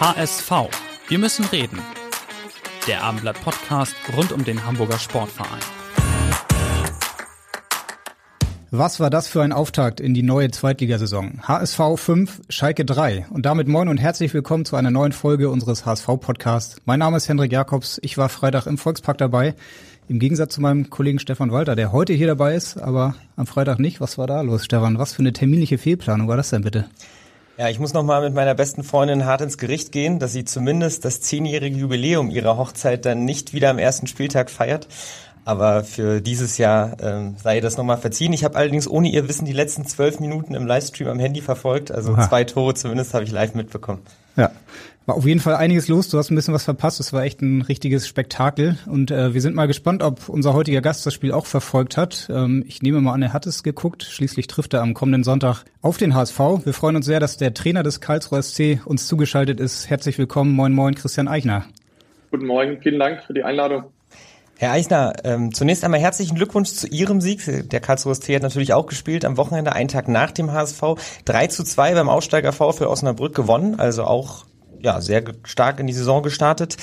HSV. Wir müssen reden. Der Abendblatt Podcast rund um den Hamburger Sportverein. Was war das für ein Auftakt in die neue Zweitligasaison? HSV 5, Schalke 3. Und damit moin und herzlich willkommen zu einer neuen Folge unseres HSV-Podcasts. Mein Name ist Hendrik Jakobs. Ich war Freitag im Volkspark dabei. Im Gegensatz zu meinem Kollegen Stefan Walter, der heute hier dabei ist, aber am Freitag nicht. Was war da los, Stefan? Was für eine terminliche Fehlplanung war das denn bitte? Ja, ich muss noch mal mit meiner besten Freundin hart ins Gericht gehen, dass sie zumindest das zehnjährige Jubiläum ihrer Hochzeit dann nicht wieder am ersten Spieltag feiert. Aber für dieses Jahr ähm, sei das nochmal verziehen. Ich habe allerdings ohne ihr Wissen die letzten zwölf Minuten im Livestream am Handy verfolgt. Also Aha. zwei Tore zumindest habe ich live mitbekommen. Ja, war auf jeden Fall einiges los. Du hast ein bisschen was verpasst. Es war echt ein richtiges Spektakel. Und äh, wir sind mal gespannt, ob unser heutiger Gast das Spiel auch verfolgt hat. Ähm, ich nehme mal an, er hat es geguckt. Schließlich trifft er am kommenden Sonntag auf den HSV. Wir freuen uns sehr, dass der Trainer des Karlsruher SC uns zugeschaltet ist. Herzlich willkommen. Moin, moin, Christian Eichner. Guten Morgen. Vielen Dank für die Einladung. Herr Eichner, ähm, zunächst einmal herzlichen Glückwunsch zu Ihrem Sieg. Der Karlsruher SC hat natürlich auch gespielt am Wochenende, einen Tag nach dem HSV. 3 zu 2 beim Aussteiger VfL Osnabrück gewonnen, also auch ja, sehr stark in die Saison gestartet.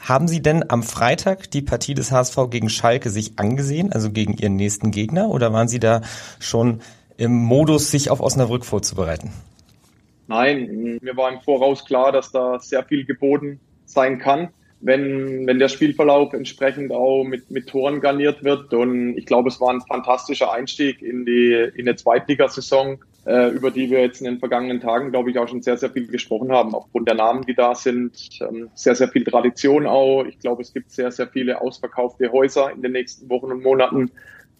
Haben Sie denn am Freitag die Partie des HSV gegen Schalke sich angesehen, also gegen Ihren nächsten Gegner, oder waren Sie da schon im Modus, sich auf Osnabrück vorzubereiten? Nein, mir war im Voraus klar, dass da sehr viel geboten sein kann, wenn, wenn der Spielverlauf entsprechend auch mit, mit Toren garniert wird. Und ich glaube, es war ein fantastischer Einstieg in die, in die Zweitligasaison äh, über die wir jetzt in den vergangenen Tagen, glaube ich, auch schon sehr, sehr viel gesprochen haben. Aufgrund der Namen, die da sind, ähm, sehr, sehr viel Tradition auch. Ich glaube, es gibt sehr, sehr viele ausverkaufte Häuser in den nächsten Wochen und Monaten.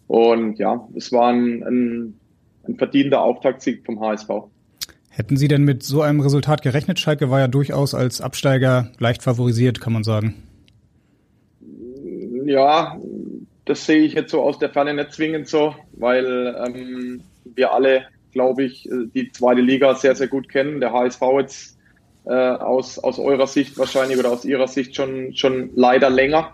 Und ja, es war ein, ein, ein verdienter Auftaktsieg vom HSV. Hätten Sie denn mit so einem Resultat gerechnet? Schalke war ja durchaus als Absteiger leicht favorisiert, kann man sagen. Ja, das sehe ich jetzt so aus der Ferne nicht zwingend so, weil ähm, wir alle glaube ich, äh, die zweite Liga sehr, sehr gut kennen. Der HSV jetzt äh, aus, aus eurer Sicht wahrscheinlich oder aus ihrer Sicht schon, schon leider länger.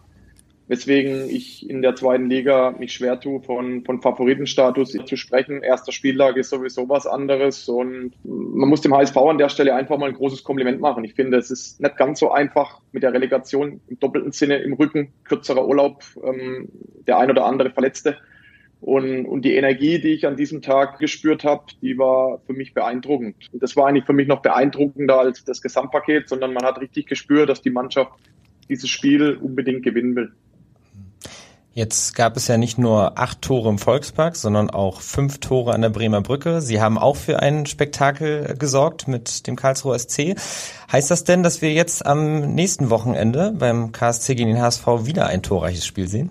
Weswegen ich in der zweiten Liga mich schwer tue, von, von Favoritenstatus zu sprechen. Erster Spieltag ist sowieso was anderes und man muss dem HSV an der Stelle einfach mal ein großes Kompliment machen. Ich finde, es ist nicht ganz so einfach mit der Relegation im doppelten Sinne im Rücken, kürzerer Urlaub, ähm, der ein oder andere Verletzte. Und, und die Energie, die ich an diesem Tag gespürt habe, die war für mich beeindruckend. Und das war eigentlich für mich noch beeindruckender als das Gesamtpaket, sondern man hat richtig gespürt, dass die Mannschaft dieses Spiel unbedingt gewinnen will. Jetzt gab es ja nicht nur acht Tore im Volkspark, sondern auch fünf Tore an der Bremer Brücke. Sie haben auch für ein Spektakel gesorgt mit dem Karlsruher SC. Heißt das denn, dass wir jetzt am nächsten Wochenende beim KSC gegen den HSV wieder ein torreiches Spiel sehen?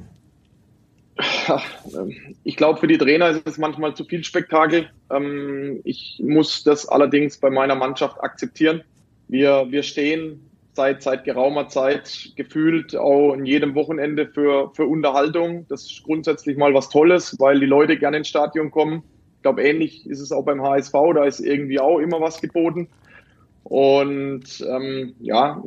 Ich glaube, für die Trainer ist es manchmal zu viel Spektakel. Ähm, ich muss das allerdings bei meiner Mannschaft akzeptieren. Wir, wir stehen seit, seit geraumer Zeit gefühlt auch in jedem Wochenende für, für Unterhaltung. Das ist grundsätzlich mal was Tolles, weil die Leute gerne ins Stadion kommen. Ich glaube, ähnlich ist es auch beim HSV. Da ist irgendwie auch immer was geboten. Und ähm, ja,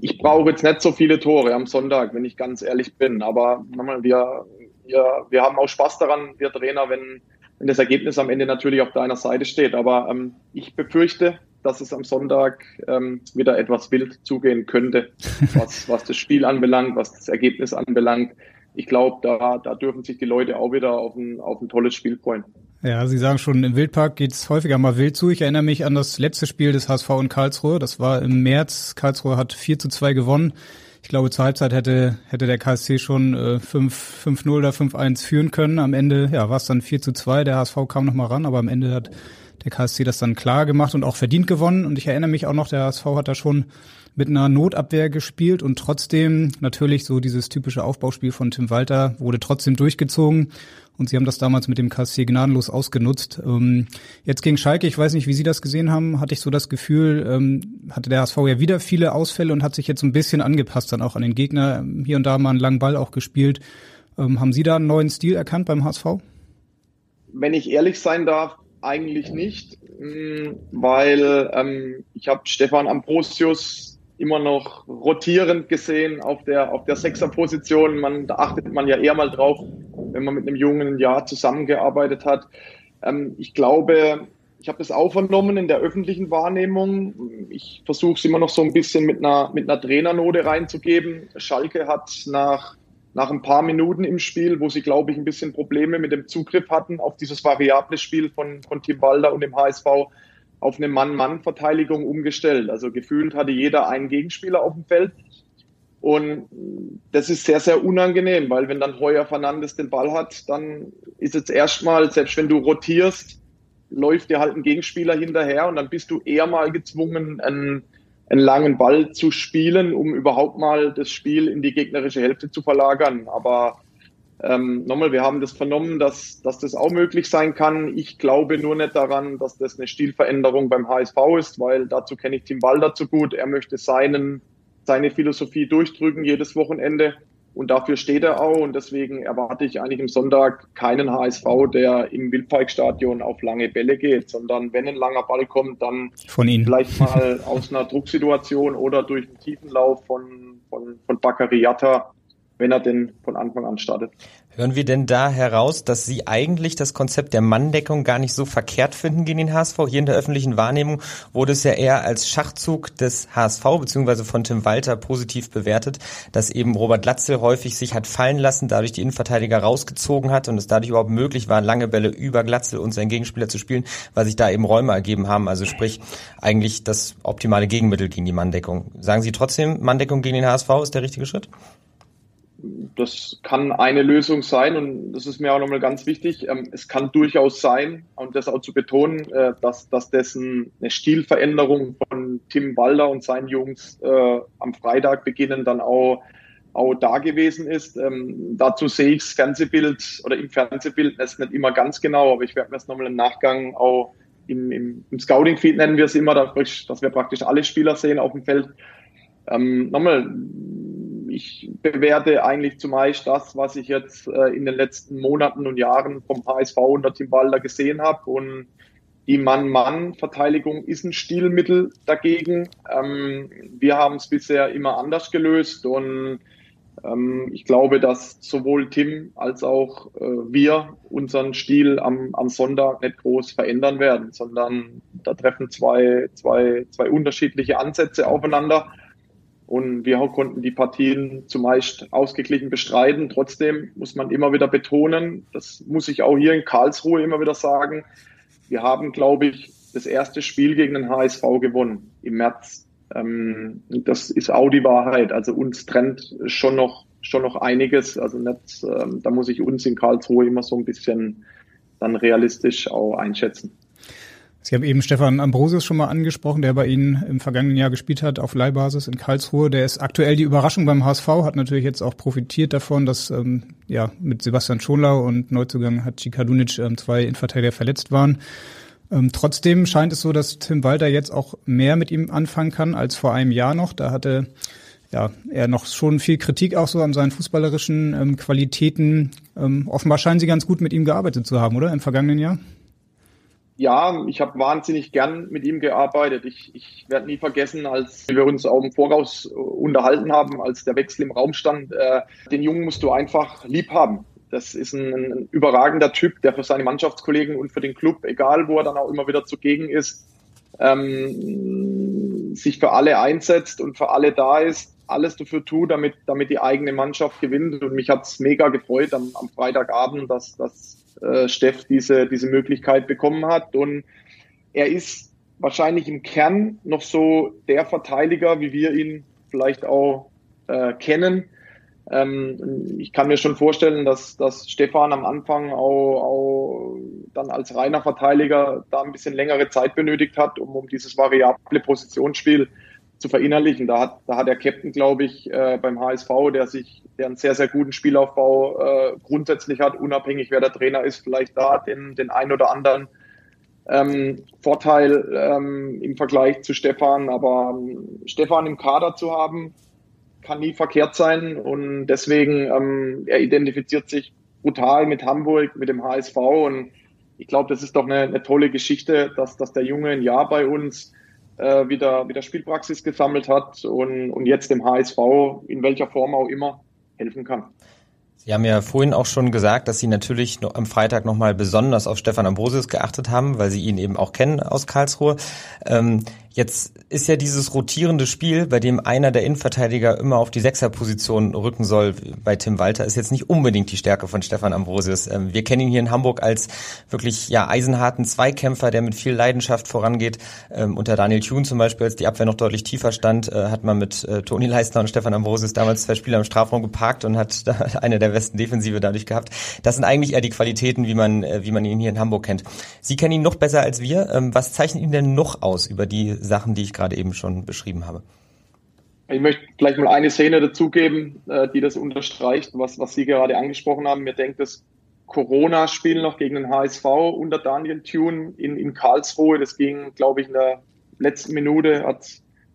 ich brauche jetzt nicht so viele Tore am Sonntag, wenn ich ganz ehrlich bin. Aber wir, wir, wir haben auch Spaß daran, wir Trainer, wenn, wenn das Ergebnis am Ende natürlich auf deiner Seite steht. Aber ähm, ich befürchte, dass es am Sonntag ähm, wieder etwas wild zugehen könnte, was, was das Spiel anbelangt, was das Ergebnis anbelangt. Ich glaube, da, da dürfen sich die Leute auch wieder auf ein, auf ein tolles Spiel freuen. Ja, Sie sagen schon, im Wildpark geht's häufiger mal wild zu. Ich erinnere mich an das letzte Spiel des HSV in Karlsruhe. Das war im März. Karlsruhe hat 4 zu 2 gewonnen. Ich glaube, zur Halbzeit hätte, hätte der KSC schon äh, 5-0 oder 5-1 führen können. Am Ende ja, war es dann 4 zu 2. Der HSV kam noch mal ran, aber am Ende hat der KSC das dann klar gemacht und auch verdient gewonnen. Und ich erinnere mich auch noch, der HSV hat da schon mit einer Notabwehr gespielt und trotzdem natürlich so dieses typische Aufbauspiel von Tim Walter wurde trotzdem durchgezogen und sie haben das damals mit dem KSC gnadenlos ausgenutzt. Ähm, jetzt gegen Schalke, ich weiß nicht, wie Sie das gesehen haben, hatte ich so das Gefühl, ähm, hatte der HSV ja wieder viele Ausfälle und hat sich jetzt ein bisschen angepasst dann auch an den Gegner, hier und da mal einen langen Ball auch gespielt. Ähm, haben Sie da einen neuen Stil erkannt beim HSV? Wenn ich ehrlich sein darf, eigentlich nicht, mm, weil ich habe Stefan Ambrosius immer noch rotierend gesehen auf der, auf der Sechserposition. Man, da achtet man ja eher mal drauf, wenn man mit einem jungen Jahr zusammengearbeitet hat. Ähm, ich glaube, ich habe das auch vernommen in der öffentlichen Wahrnehmung. Ich versuche es immer noch so ein bisschen mit einer, mit einer Trainernote reinzugeben. Schalke hat nach, nach ein paar Minuten im Spiel, wo sie, glaube ich, ein bisschen Probleme mit dem Zugriff hatten auf dieses variable Spiel von, von Tim Walder und dem HSV, auf eine Mann-Mann-Verteidigung umgestellt. Also gefühlt hatte jeder einen Gegenspieler auf dem Feld. Und das ist sehr, sehr unangenehm, weil wenn dann Heuer Fernandes den Ball hat, dann ist es erstmal, selbst wenn du rotierst, läuft dir halt ein Gegenspieler hinterher und dann bist du eher mal gezwungen, einen, einen langen Ball zu spielen, um überhaupt mal das Spiel in die gegnerische Hälfte zu verlagern. Aber ähm, nochmal, wir haben das vernommen, dass, dass das auch möglich sein kann. Ich glaube nur nicht daran, dass das eine Stilveränderung beim HSV ist, weil dazu kenne ich Tim Walder zu gut. Er möchte seinen, seine Philosophie durchdrücken jedes Wochenende. Und dafür steht er auch. Und deswegen erwarte ich eigentlich am Sonntag keinen HSV, der im Wildparkstadion auf lange Bälle geht, sondern wenn ein langer Ball kommt, dann vielleicht mal aus einer Drucksituation oder durch einen Tiefenlauf von, von, von Bakariata wenn er denn von Anfang an startet. Hören wir denn da heraus, dass Sie eigentlich das Konzept der Manndeckung gar nicht so verkehrt finden gegen den HSV? Hier in der öffentlichen Wahrnehmung wurde es ja eher als Schachzug des HSV bzw. von Tim Walter positiv bewertet, dass eben Robert Latzel häufig sich hat fallen lassen, dadurch die Innenverteidiger rausgezogen hat und es dadurch überhaupt möglich war, lange Bälle über Glatzel und seinen Gegenspieler zu spielen, weil sich da eben Räume ergeben haben. Also sprich eigentlich das optimale Gegenmittel gegen die Manndeckung. Sagen Sie trotzdem, Manndeckung gegen den HSV ist der richtige Schritt? Das kann eine Lösung sein und das ist mir auch nochmal ganz wichtig. Ähm, es kann durchaus sein, und das auch zu betonen, äh, dass, dass dessen eine Stilveränderung von Tim Walder und seinen Jungs äh, am Freitag beginnen dann auch, auch da gewesen ist. Ähm, dazu sehe ich das Fernsehbild oder im Fernsehbild ist nicht immer ganz genau, aber ich werde mir das nochmal im Nachgang auch im, im, im Scouting-Feed nennen wir es immer, dass wir praktisch alle Spieler sehen auf dem Feld. Ähm, nochmal, ich bewerte eigentlich zumeist das, was ich jetzt äh, in den letzten Monaten und Jahren vom HSV unter Tim Walder gesehen habe. Und die Mann-Mann-Verteidigung ist ein Stilmittel dagegen. Ähm, wir haben es bisher immer anders gelöst und ähm, ich glaube, dass sowohl Tim als auch äh, wir unseren Stil am, am Sonntag nicht groß verändern werden, sondern da treffen zwei, zwei, zwei unterschiedliche Ansätze aufeinander. Und wir konnten die Partien zumeist ausgeglichen bestreiten. Trotzdem muss man immer wieder betonen, das muss ich auch hier in Karlsruhe immer wieder sagen, wir haben, glaube ich, das erste Spiel gegen den HSV gewonnen im März. Ähm, das ist auch die Wahrheit. Also uns trennt schon noch, schon noch einiges. Also nicht, ähm, da muss ich uns in Karlsruhe immer so ein bisschen dann realistisch auch einschätzen. Sie haben eben Stefan Ambrosius schon mal angesprochen, der bei Ihnen im vergangenen Jahr gespielt hat auf Leihbasis in Karlsruhe. Der ist aktuell die Überraschung beim HSV, hat natürlich jetzt auch profitiert davon, dass ähm, ja mit Sebastian Schonlau und Neuzugang hat Cikadunic ähm, zwei Innenverteidiger verletzt waren. Ähm, trotzdem scheint es so, dass Tim Walter jetzt auch mehr mit ihm anfangen kann als vor einem Jahr noch. Da hatte ja, er noch schon viel Kritik auch so an seinen fußballerischen ähm, Qualitäten. Ähm, offenbar scheinen Sie ganz gut mit ihm gearbeitet zu haben, oder? Im vergangenen Jahr? Ja, ich habe wahnsinnig gern mit ihm gearbeitet. Ich, ich werde nie vergessen, als wir uns auch im Voraus äh, unterhalten haben, als der Wechsel im Raum stand, äh, den Jungen musst du einfach lieb haben. Das ist ein, ein überragender Typ, der für seine Mannschaftskollegen und für den Club, egal wo er dann auch immer wieder zugegen ist, ähm, sich für alle einsetzt und für alle da ist, alles dafür tut, damit, damit die eigene Mannschaft gewinnt. Und mich hat's mega gefreut am, am Freitagabend, dass, dass äh, Steff diese, diese Möglichkeit bekommen hat. Und er ist wahrscheinlich im Kern noch so der Verteidiger, wie wir ihn vielleicht auch äh, kennen. Ähm, ich kann mir schon vorstellen, dass, dass Stefan am Anfang auch, auch dann als reiner Verteidiger da ein bisschen längere Zeit benötigt hat, um, um dieses variable Positionsspiel zu verinnerlichen. Da hat, da hat der Captain, glaube ich, äh, beim HSV, der sich, der einen sehr, sehr guten Spielaufbau äh, grundsätzlich hat, unabhängig wer der Trainer ist, vielleicht da den, den ein oder anderen ähm, Vorteil ähm, im Vergleich zu Stefan. Aber ähm, Stefan im Kader zu haben, kann nie verkehrt sein und deswegen, ähm, er identifiziert sich brutal mit Hamburg, mit dem HSV und ich glaube, das ist doch eine, eine tolle Geschichte, dass, dass der Junge ein Jahr bei uns äh, wieder, wieder Spielpraxis gesammelt hat und, und jetzt dem HSV in welcher Form auch immer helfen kann. Sie haben ja vorhin auch schon gesagt, dass Sie natürlich am Freitag nochmal besonders auf Stefan Ambrosius geachtet haben, weil Sie ihn eben auch kennen aus Karlsruhe. Ähm, Jetzt ist ja dieses rotierende Spiel, bei dem einer der Innenverteidiger immer auf die Sechserposition rücken soll, bei Tim Walter, ist jetzt nicht unbedingt die Stärke von Stefan Ambrosius. Ähm, wir kennen ihn hier in Hamburg als wirklich ja eisenharten Zweikämpfer, der mit viel Leidenschaft vorangeht. Ähm, unter Daniel Thune zum Beispiel, als die Abwehr noch deutlich tiefer stand, äh, hat man mit äh, Toni Leistner und Stefan Ambrosius damals zwei Spieler im Strafraum geparkt und hat eine der besten Defensive dadurch gehabt. Das sind eigentlich eher die Qualitäten, wie man, äh, wie man ihn hier in Hamburg kennt. Sie kennen ihn noch besser als wir. Ähm, was zeichnet ihn denn noch aus über die Sachen, die ich gerade eben schon beschrieben habe. Ich möchte vielleicht mal eine Szene dazugeben, äh, die das unterstreicht, was, was Sie gerade angesprochen haben. Mir denkt das Corona-Spiel noch gegen den HSV unter Daniel Thune in, in Karlsruhe. Das ging, glaube ich, in der letzten Minute hat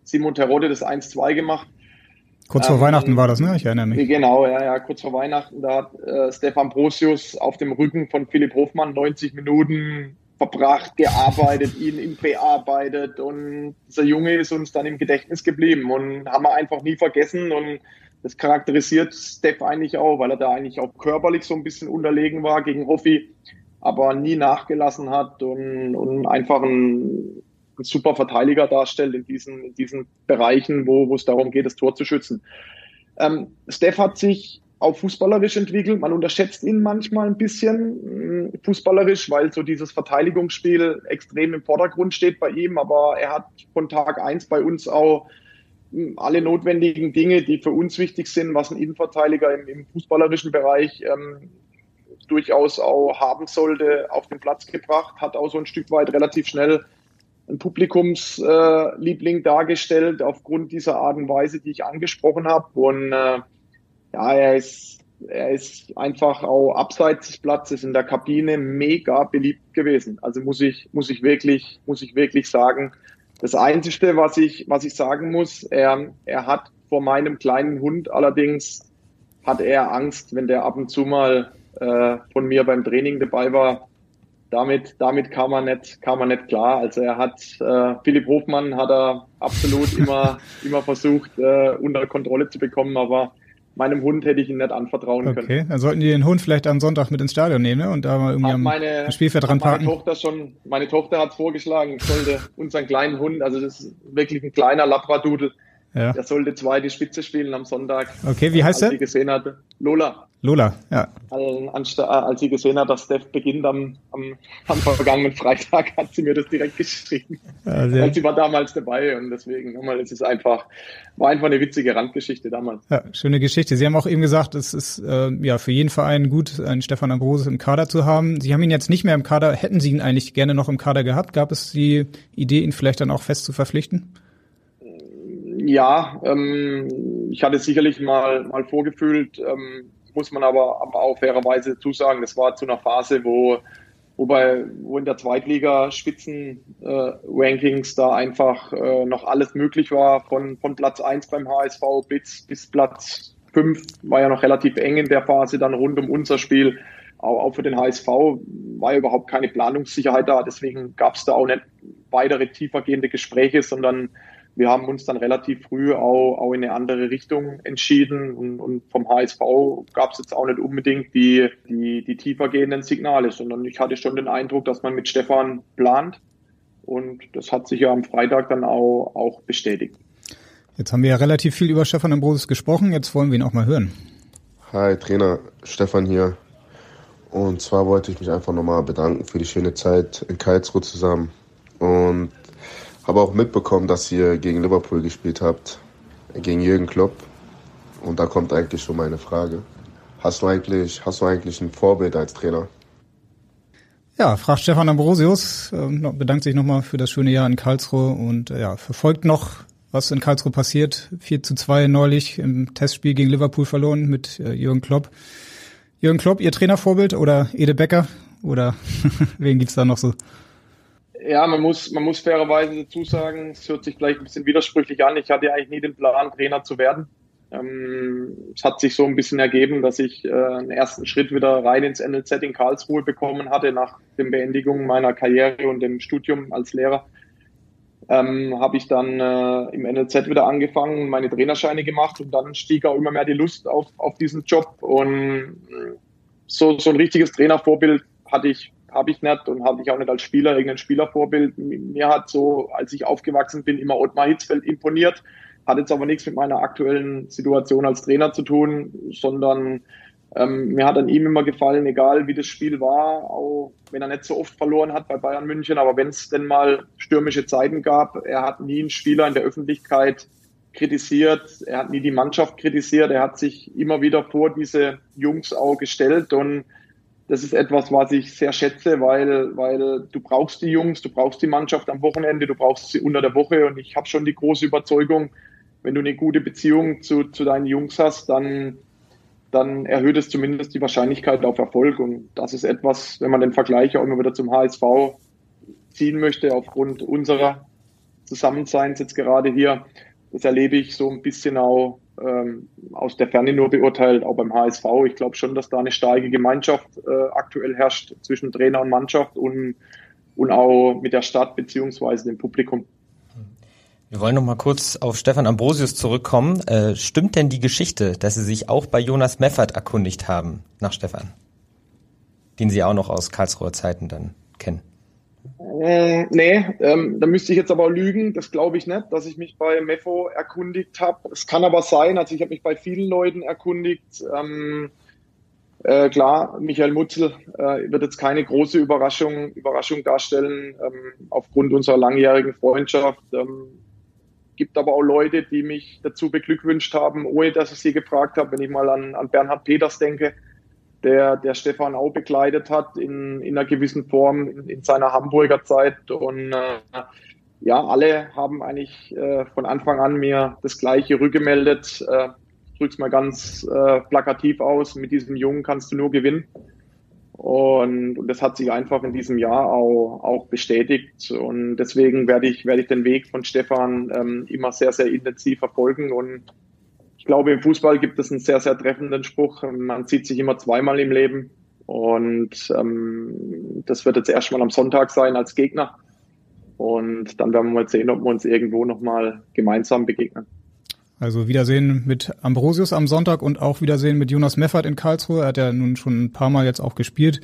Simon Terodde das 1-2 gemacht. Kurz vor ähm, Weihnachten war das, ne? Ich erinnere mich. Genau, ja, ja, kurz vor Weihnachten. Da hat äh, Stefan Brosius auf dem Rücken von Philipp Hofmann 90 Minuten verbracht, gearbeitet, ihn, ihn bearbeitet und dieser Junge ist uns dann im Gedächtnis geblieben und haben wir einfach nie vergessen und das charakterisiert Steph eigentlich auch, weil er da eigentlich auch körperlich so ein bisschen unterlegen war gegen Hoffi, aber nie nachgelassen hat und, und einfach ein, ein super Verteidiger darstellt in diesen, in diesen Bereichen, wo, wo es darum geht, das Tor zu schützen. Ähm, Steph hat sich auch fußballerisch entwickelt. Man unterschätzt ihn manchmal ein bisschen mm, fußballerisch, weil so dieses Verteidigungsspiel extrem im Vordergrund steht bei ihm. Aber er hat von Tag eins bei uns auch mm, alle notwendigen Dinge, die für uns wichtig sind, was ein Innenverteidiger im, im fußballerischen Bereich ähm, durchaus auch haben sollte, auf den Platz gebracht, hat auch so ein Stück weit relativ schnell ein Publikumsliebling äh, dargestellt aufgrund dieser Art und Weise, die ich angesprochen habe. Und äh, ja, er ist, er ist einfach auch abseits des Platzes in der Kabine mega beliebt gewesen. Also muss ich, muss ich wirklich, muss ich wirklich sagen. Das Einzige, was ich, was ich sagen muss, er, er hat vor meinem kleinen Hund allerdings, hat er Angst, wenn der ab und zu mal äh, von mir beim Training dabei war. Damit, damit kam er nicht, kam er nicht klar. Also er hat, äh, Philipp Hofmann hat er absolut immer, immer versucht, äh, unter Kontrolle zu bekommen, aber meinem Hund hätte ich ihn nicht anvertrauen okay. können. Okay, dann sollten die den Hund vielleicht am Sonntag mit ins Stadion nehmen ne? und da mal irgendwie meine, am Spielfeld dran parken. Meine Tochter schon, meine Tochter hat vorgeschlagen, ich sollte unseren kleinen Hund, also das ist wirklich ein kleiner Labradudel, ja. der sollte zwei die Spitze spielen am Sonntag. Okay, wie heißt als? Sie gesehen hatte. Lola. Lola, ja. Als, als sie gesehen hat, dass Steph beginnt am, am, am vergangenen Freitag, hat sie mir das direkt geschrieben. Ja, Weil sie war damals dabei und deswegen, nochmal, es ist einfach, war einfach eine witzige Randgeschichte damals. Ja, schöne Geschichte. Sie haben auch eben gesagt, es ist äh, ja für jeden Verein gut, einen Stefan Ambrosius im Kader zu haben. Sie haben ihn jetzt nicht mehr im Kader. Hätten Sie ihn eigentlich gerne noch im Kader gehabt? Gab es die Idee, ihn vielleicht dann auch fest zu verpflichten? Ja, ähm, ich hatte sicherlich mal, mal vorgefühlt, ähm, muss man aber, aber auch fairerweise zusagen, das war zu einer Phase, wo, wo, bei, wo in der Zweitliga Spitzen-Rankings äh, da einfach äh, noch alles möglich war, von, von Platz eins beim HSV bis, bis Platz fünf war ja noch relativ eng in der Phase, dann rund um unser Spiel. Auch, auch für den HSV war ja überhaupt keine Planungssicherheit da, deswegen gab es da auch nicht weitere tiefergehende Gespräche, sondern wir haben uns dann relativ früh auch, auch in eine andere Richtung entschieden und, und vom HSV gab es jetzt auch nicht unbedingt die, die, die tiefer gehenden Signale, sondern ich hatte schon den Eindruck, dass man mit Stefan plant und das hat sich ja am Freitag dann auch, auch bestätigt. Jetzt haben wir ja relativ viel über Stefan Ambrosius gesprochen, jetzt wollen wir ihn auch mal hören. Hi, Trainer Stefan hier. Und zwar wollte ich mich einfach nochmal bedanken für die schöne Zeit in Karlsruhe zusammen. Und habe auch mitbekommen, dass ihr gegen Liverpool gespielt habt, gegen Jürgen Klopp. Und da kommt eigentlich schon meine Frage. Hast du eigentlich, hast du eigentlich ein Vorbild als Trainer? Ja, fragt Stefan Ambrosius, äh, bedankt sich nochmal für das schöne Jahr in Karlsruhe und äh, ja, verfolgt noch, was in Karlsruhe passiert. 4 zu 2 neulich im Testspiel gegen Liverpool verloren mit äh, Jürgen Klopp. Jürgen Klopp, Ihr Trainervorbild oder Ede Becker? Oder wen gibt's da noch so? Ja, man muss, man muss fairerweise dazu sagen, es hört sich vielleicht ein bisschen widersprüchlich an. Ich hatte eigentlich nie den Plan, Trainer zu werden. Ähm, es hat sich so ein bisschen ergeben, dass ich äh, einen ersten Schritt wieder rein ins NLZ in Karlsruhe bekommen hatte nach der Beendigung meiner Karriere und dem Studium als Lehrer. Ähm, habe ich dann äh, im NLZ wieder angefangen, meine Trainerscheine gemacht und dann stieg auch immer mehr die Lust auf, auf diesen Job und so, so ein richtiges Trainervorbild hatte ich habe ich nicht und habe ich auch nicht als Spieler irgendein Spielervorbild. Mir hat so, als ich aufgewachsen bin, immer Ottmar Hitzfeld imponiert. Hat jetzt aber nichts mit meiner aktuellen Situation als Trainer zu tun, sondern ähm, mir hat an ihm immer gefallen, egal wie das Spiel war, auch wenn er nicht so oft verloren hat bei Bayern München, aber wenn es denn mal stürmische Zeiten gab, er hat nie einen Spieler in der Öffentlichkeit kritisiert, er hat nie die Mannschaft kritisiert, er hat sich immer wieder vor diese Jungs auch gestellt und das ist etwas, was ich sehr schätze, weil, weil du brauchst die Jungs, du brauchst die Mannschaft am Wochenende, du brauchst sie unter der Woche und ich habe schon die große Überzeugung, wenn du eine gute Beziehung zu, zu deinen Jungs hast, dann, dann erhöht es zumindest die Wahrscheinlichkeit auf Erfolg. Und das ist etwas, wenn man den Vergleich auch immer wieder zum HSV ziehen möchte, aufgrund unserer Zusammenseins jetzt gerade hier, das erlebe ich so ein bisschen auch ähm, aus der Ferne nur beurteilt, auch beim HSV. Ich glaube schon, dass da eine starke Gemeinschaft äh, aktuell herrscht zwischen Trainer und Mannschaft und, und auch mit der Stadt beziehungsweise dem Publikum. Wir wollen noch mal kurz auf Stefan Ambrosius zurückkommen. Äh, stimmt denn die Geschichte, dass Sie sich auch bei Jonas Meffert erkundigt haben, nach Stefan? Den Sie auch noch aus Karlsruher Zeiten dann kennen. Äh, nee, ähm, da müsste ich jetzt aber lügen. Das glaube ich nicht, dass ich mich bei Meffo erkundigt habe. Es kann aber sein, also ich habe mich bei vielen Leuten erkundigt. Ähm, äh, klar, Michael Mutzel äh, wird jetzt keine große Überraschung, Überraschung darstellen ähm, aufgrund unserer langjährigen Freundschaft. Ähm, gibt aber auch Leute, die mich dazu beglückwünscht haben, ohne dass ich sie gefragt habe. Wenn ich mal an, an Bernhard Peters denke, der, der Stefan auch begleitet hat in, in einer gewissen Form in, in seiner Hamburger Zeit. Und äh, ja, alle haben eigentlich äh, von Anfang an mir das Gleiche rückgemeldet. Äh, ich drück's mal ganz äh, plakativ aus, mit diesem Jungen kannst du nur gewinnen. Und, und das hat sich einfach in diesem Jahr auch, auch bestätigt. Und deswegen werde ich, werde ich den Weg von Stefan ähm, immer sehr, sehr intensiv verfolgen. Und ich glaube, im Fußball gibt es einen sehr, sehr treffenden Spruch. Man sieht sich immer zweimal im Leben. Und ähm, das wird jetzt erstmal am Sonntag sein als Gegner. Und dann werden wir mal sehen, ob wir uns irgendwo nochmal gemeinsam begegnen. Also Wiedersehen mit Ambrosius am Sonntag und auch Wiedersehen mit Jonas Meffert in Karlsruhe. Er hat ja nun schon ein paar Mal jetzt auch gespielt.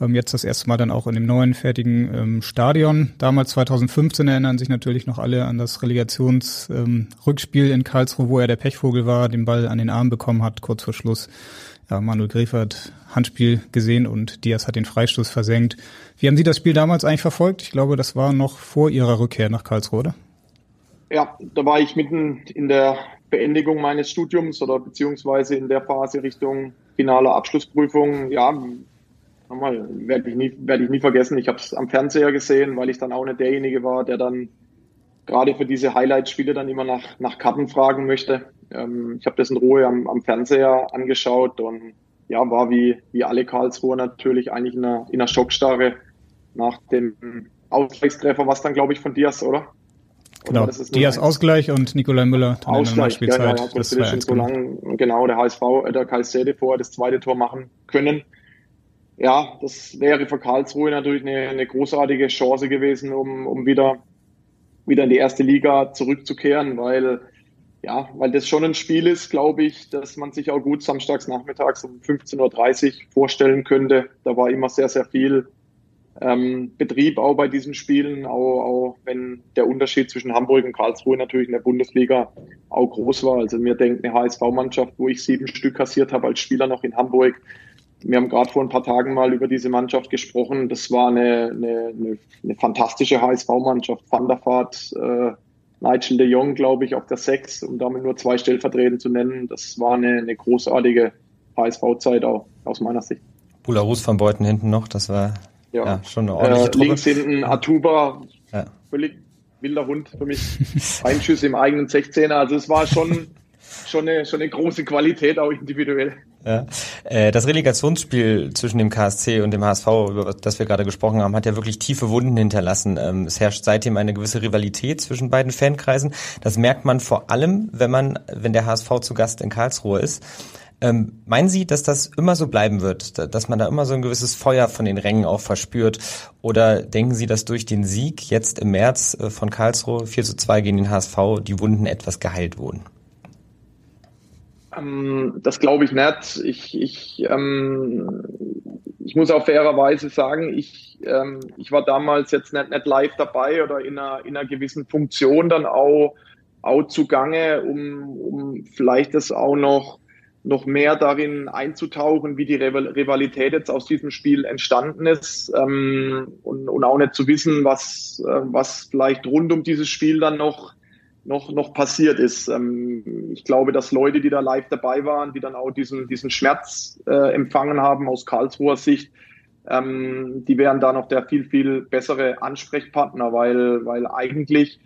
Ähm, jetzt das erste Mal dann auch in dem neuen fertigen ähm, Stadion. Damals 2015 erinnern sich natürlich noch alle an das Relegationsrückspiel ähm, in Karlsruhe, wo er der Pechvogel war, den Ball an den Arm bekommen hat, kurz vor Schluss. Ja, Manuel Gräfer hat Handspiel gesehen und Diaz hat den Freistoß versenkt. Wie haben Sie das Spiel damals eigentlich verfolgt? Ich glaube, das war noch vor Ihrer Rückkehr nach Karlsruhe, oder? Ja, da war ich mitten in der Beendigung meines Studiums oder beziehungsweise in der Phase Richtung finaler Abschlussprüfung. Ja, nochmal, werde ich nie, werde ich nie vergessen. Ich habe es am Fernseher gesehen, weil ich dann auch nicht derjenige war, der dann gerade für diese Highlight-Spiele dann immer nach, nach Karten fragen möchte. Ähm, ich habe das in Ruhe am, am Fernseher angeschaut und ja, war wie, wie alle Karlsruher natürlich eigentlich in einer, in einer Schockstarre nach dem Ausgleichstreffer, was dann, glaube ich, von Diaz, oder? Genau, Diaz Ausgleich und Nikolai Müller dann Ausgleich, in der Spielzeit. Ja, ja, das war schon so lang, genau, der HSV, äh, der Kalsede vorher das zweite Tor machen können. Ja, das wäre für Karlsruhe natürlich eine, eine großartige Chance gewesen, um, um wieder, wieder in die erste Liga zurückzukehren, weil, ja, weil das schon ein Spiel ist, glaube ich, dass man sich auch gut samstags nachmittags um 15.30 Uhr vorstellen könnte. Da war immer sehr, sehr viel ähm, Betrieb auch bei diesen Spielen, auch, auch wenn der Unterschied zwischen Hamburg und Karlsruhe natürlich in der Bundesliga auch groß war. Also mir denkt eine HSV-Mannschaft, wo ich sieben Stück kassiert habe als Spieler noch in Hamburg. Wir haben gerade vor ein paar Tagen mal über diese Mannschaft gesprochen. Das war eine, eine, eine, fantastische HSV-Mannschaft. Van der Vaart, äh, Nigel de Jong, glaube ich, auf der 6, um damit nur zwei Stellvertretungen zu nennen. Das war eine, eine großartige HSV-Zeit auch aus meiner Sicht. Bularus von Beuten hinten noch, das war ja, ja schon eine ordentliche äh, Truppe. Links hinten Atuba, ja. völlig wilder Hund für mich. Einschüsse im eigenen 16er, also es war schon, schon, eine, schon eine große Qualität, auch individuell. Ja. Äh, das Relegationsspiel zwischen dem KSC und dem HSV, über das wir gerade gesprochen haben, hat ja wirklich tiefe Wunden hinterlassen. Ähm, es herrscht seitdem eine gewisse Rivalität zwischen beiden Fankreisen. Das merkt man vor allem, wenn man, wenn der HSV zu Gast in Karlsruhe ist. Ähm, meinen Sie, dass das immer so bleiben wird, dass man da immer so ein gewisses Feuer von den Rängen auch verspürt? Oder denken Sie, dass durch den Sieg jetzt im März äh, von Karlsruhe 4 zu 2 gegen den HSV die Wunden etwas geheilt wurden? Ähm, das glaube ich nicht. Ich, ich, ähm, ich muss auch fairerweise sagen, ich, ähm, ich war damals jetzt nicht, nicht live dabei oder in einer, in einer gewissen Funktion dann auch, auch zugange, um, um vielleicht das auch noch noch mehr darin einzutauchen, wie die Rivalität jetzt aus diesem Spiel entstanden ist ähm, und, und auch nicht zu wissen, was, äh, was vielleicht rund um dieses Spiel dann noch, noch, noch passiert ist. Ähm, ich glaube, dass Leute, die da live dabei waren, die dann auch diesen, diesen Schmerz äh, empfangen haben aus Karlsruher Sicht, ähm, die wären da noch der viel, viel bessere Ansprechpartner, weil, weil eigentlich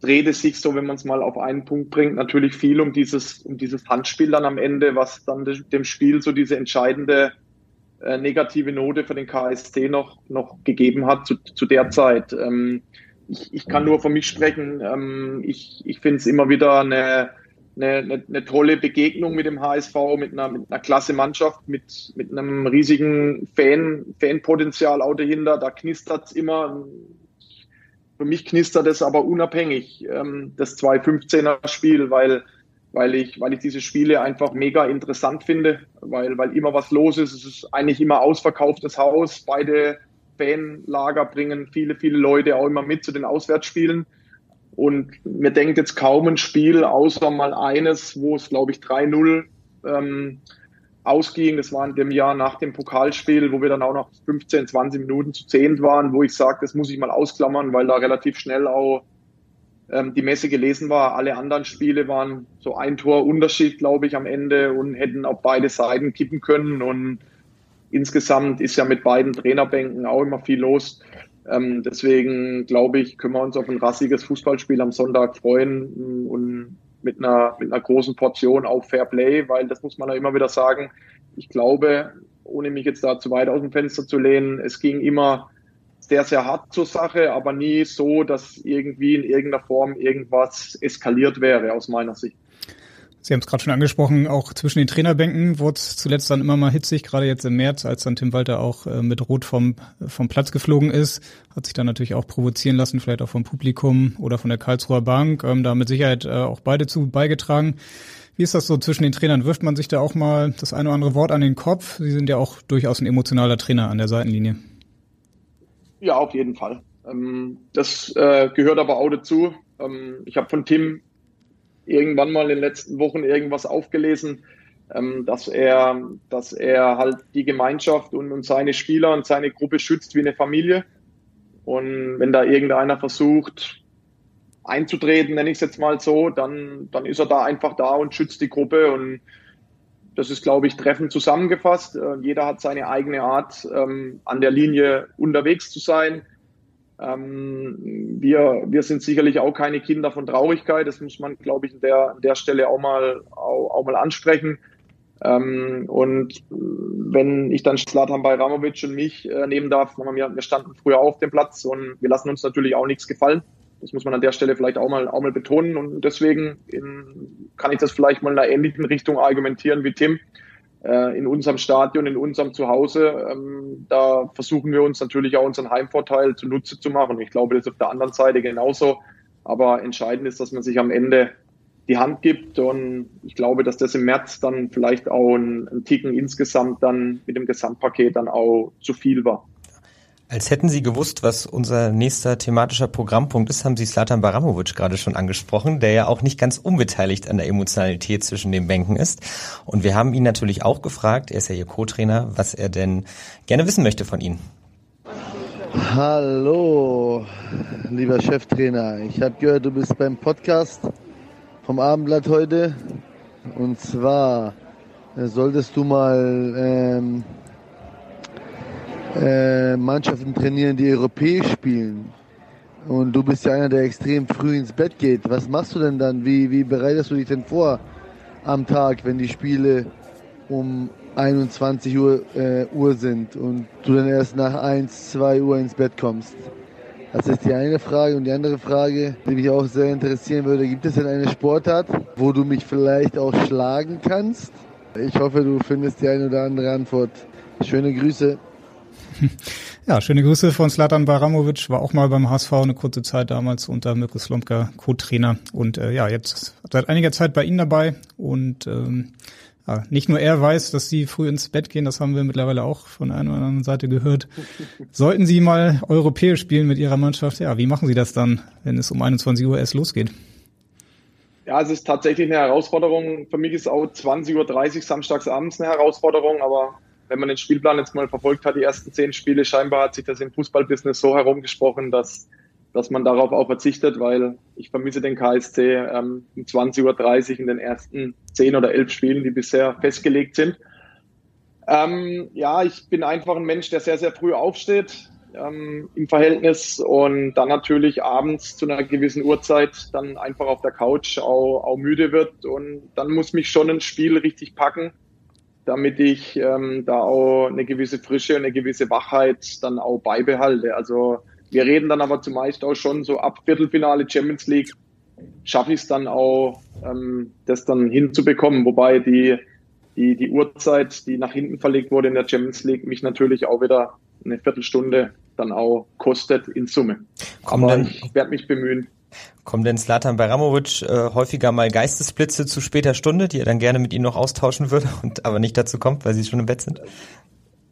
dreht es sich so, wenn man es mal auf einen Punkt bringt, natürlich viel um dieses, um dieses Handspiel dann am Ende, was dann dem Spiel so diese entscheidende äh, negative Note für den KSC noch, noch gegeben hat zu, zu der Zeit. Ähm, ich, ich kann nur für mich sprechen. Ähm, ich ich finde es immer wieder eine, eine, eine, eine tolle Begegnung mit dem HSV, mit einer, mit einer klasse Mannschaft, mit, mit einem riesigen Fan, Fanpotenzial auch dahinter. Da knistert es immer. Für mich knistert es aber unabhängig, ähm, das 2-15er Spiel, weil, weil, ich, weil ich diese Spiele einfach mega interessant finde, weil, weil immer was los ist. Es ist eigentlich immer ausverkauftes Haus. Beide Fanlager bringen viele, viele Leute auch immer mit zu den Auswärtsspielen. Und mir denkt jetzt kaum ein Spiel, außer mal eines, wo es, glaube ich, 3-0 ähm, ausging. Das war in dem Jahr nach dem Pokalspiel, wo wir dann auch noch 15, 20 Minuten zu zehnt waren, wo ich sage, das muss ich mal ausklammern, weil da relativ schnell auch ähm, die Messe gelesen war. Alle anderen Spiele waren so ein Tor Unterschied, glaube ich, am Ende und hätten auf beide Seiten kippen können. Und insgesamt ist ja mit beiden Trainerbänken auch immer viel los. Ähm, deswegen glaube ich, können wir uns auf ein rassiges Fußballspiel am Sonntag freuen und mit einer, mit einer großen Portion auch Fair Play, weil das muss man ja immer wieder sagen. Ich glaube, ohne mich jetzt da zu weit aus dem Fenster zu lehnen, es ging immer sehr, sehr hart zur Sache, aber nie so, dass irgendwie in irgendeiner Form irgendwas eskaliert wäre, aus meiner Sicht. Sie haben es gerade schon angesprochen, auch zwischen den Trainerbänken wurde es zuletzt dann immer mal hitzig, gerade jetzt im März, als dann Tim Walter auch äh, mit Rot vom, vom Platz geflogen ist, hat sich dann natürlich auch provozieren lassen, vielleicht auch vom Publikum oder von der Karlsruher Bank, ähm, da mit Sicherheit äh, auch beide zu beigetragen. Wie ist das so zwischen den Trainern? Wirft man sich da auch mal das eine oder andere Wort an den Kopf? Sie sind ja auch durchaus ein emotionaler Trainer an der Seitenlinie. Ja, auf jeden Fall. Ähm, das äh, gehört aber auch dazu. Ähm, ich habe von Tim irgendwann mal in den letzten Wochen irgendwas aufgelesen, ähm, dass er, dass er halt die Gemeinschaft und, und seine Spieler und seine Gruppe schützt wie eine Familie. Und wenn da irgendeiner versucht einzutreten, nenne ich es jetzt mal so, dann, dann ist er da einfach da und schützt die Gruppe. Und das ist, glaube ich, treffend zusammengefasst. Äh, jeder hat seine eigene Art, ähm, an der Linie unterwegs zu sein. Ähm, wir, wir sind sicherlich auch keine Kinder von Traurigkeit. Das muss man, glaube ich, an der, an der Stelle auch mal, auch, auch mal ansprechen. Ähm, und wenn ich dann Slatan Bajramovic und mich äh, nehmen darf, wir, wir standen früher auf dem Platz und wir lassen uns natürlich auch nichts gefallen. Das muss man an der Stelle vielleicht auch mal, auch mal betonen. Und deswegen in, kann ich das vielleicht mal in einer ähnlichen Richtung argumentieren wie Tim äh, in unserem Stadion, in unserem Zuhause. Ähm, da versuchen wir uns natürlich auch unseren Heimvorteil zunutze zu machen. Ich glaube, das ist auf der anderen Seite genauso. Aber entscheidend ist, dass man sich am Ende die Hand gibt. Und ich glaube, dass das im März dann vielleicht auch ein, ein Ticken insgesamt dann mit dem Gesamtpaket dann auch zu viel war. Als hätten Sie gewusst, was unser nächster thematischer Programmpunkt ist, haben Sie Slatan Baramovic gerade schon angesprochen, der ja auch nicht ganz unbeteiligt an der Emotionalität zwischen den Bänken ist. Und wir haben ihn natürlich auch gefragt, er ist ja Ihr Co-Trainer, was er denn gerne wissen möchte von Ihnen. Hallo, lieber Cheftrainer. Ich habe gehört, du bist beim Podcast vom Abendblatt heute. Und zwar äh, solltest du mal ähm, äh, Mannschaften trainieren, die europäisch spielen. Und du bist ja einer, der extrem früh ins Bett geht. Was machst du denn dann? Wie, wie bereitest du dich denn vor am Tag, wenn die Spiele um 21 Uhr, äh, Uhr sind und du dann erst nach 1, 2 Uhr ins Bett kommst? Das ist die eine Frage. Und die andere Frage, die mich auch sehr interessieren würde, gibt es denn eine Sportart, wo du mich vielleicht auch schlagen kannst? Ich hoffe, du findest die eine oder andere Antwort. Schöne Grüße. Ja, schöne Grüße von Slatan Baramovic, war auch mal beim HSV eine kurze Zeit damals unter Mirko Slomka Co-Trainer und äh, ja, jetzt seit einiger Zeit bei Ihnen dabei und ähm, ja, nicht nur er weiß, dass Sie früh ins Bett gehen, das haben wir mittlerweile auch von einer oder anderen Seite gehört. Sollten Sie mal europäisch spielen mit Ihrer Mannschaft, ja, wie machen Sie das dann, wenn es um 21 Uhr erst losgeht? Ja, es ist tatsächlich eine Herausforderung. Für mich ist auch 20.30 Uhr samstags abends eine Herausforderung, aber wenn man den Spielplan jetzt mal verfolgt hat, die ersten zehn Spiele, scheinbar hat sich das im Fußballbusiness so herumgesprochen, dass, dass man darauf auch verzichtet, weil ich vermisse den KSC ähm, um 20.30 Uhr in den ersten zehn oder elf Spielen, die bisher festgelegt sind. Ähm, ja, ich bin einfach ein Mensch, der sehr, sehr früh aufsteht ähm, im Verhältnis und dann natürlich abends zu einer gewissen Uhrzeit dann einfach auf der Couch auch, auch müde wird und dann muss mich schon ein Spiel richtig packen damit ich ähm, da auch eine gewisse Frische, eine gewisse Wachheit dann auch beibehalte. Also wir reden dann aber zumeist auch schon so ab Viertelfinale Champions League schaffe ich es dann auch, ähm, das dann hinzubekommen. Wobei die, die, die Uhrzeit, die nach hinten verlegt wurde in der Champions League, mich natürlich auch wieder eine Viertelstunde dann auch kostet in Summe. Kommen aber ich werde mich bemühen. Kommen denn Slatan Baramovic äh, häufiger mal Geistesblitze zu später Stunde, die er dann gerne mit Ihnen noch austauschen würde und aber nicht dazu kommt, weil Sie schon im Bett sind?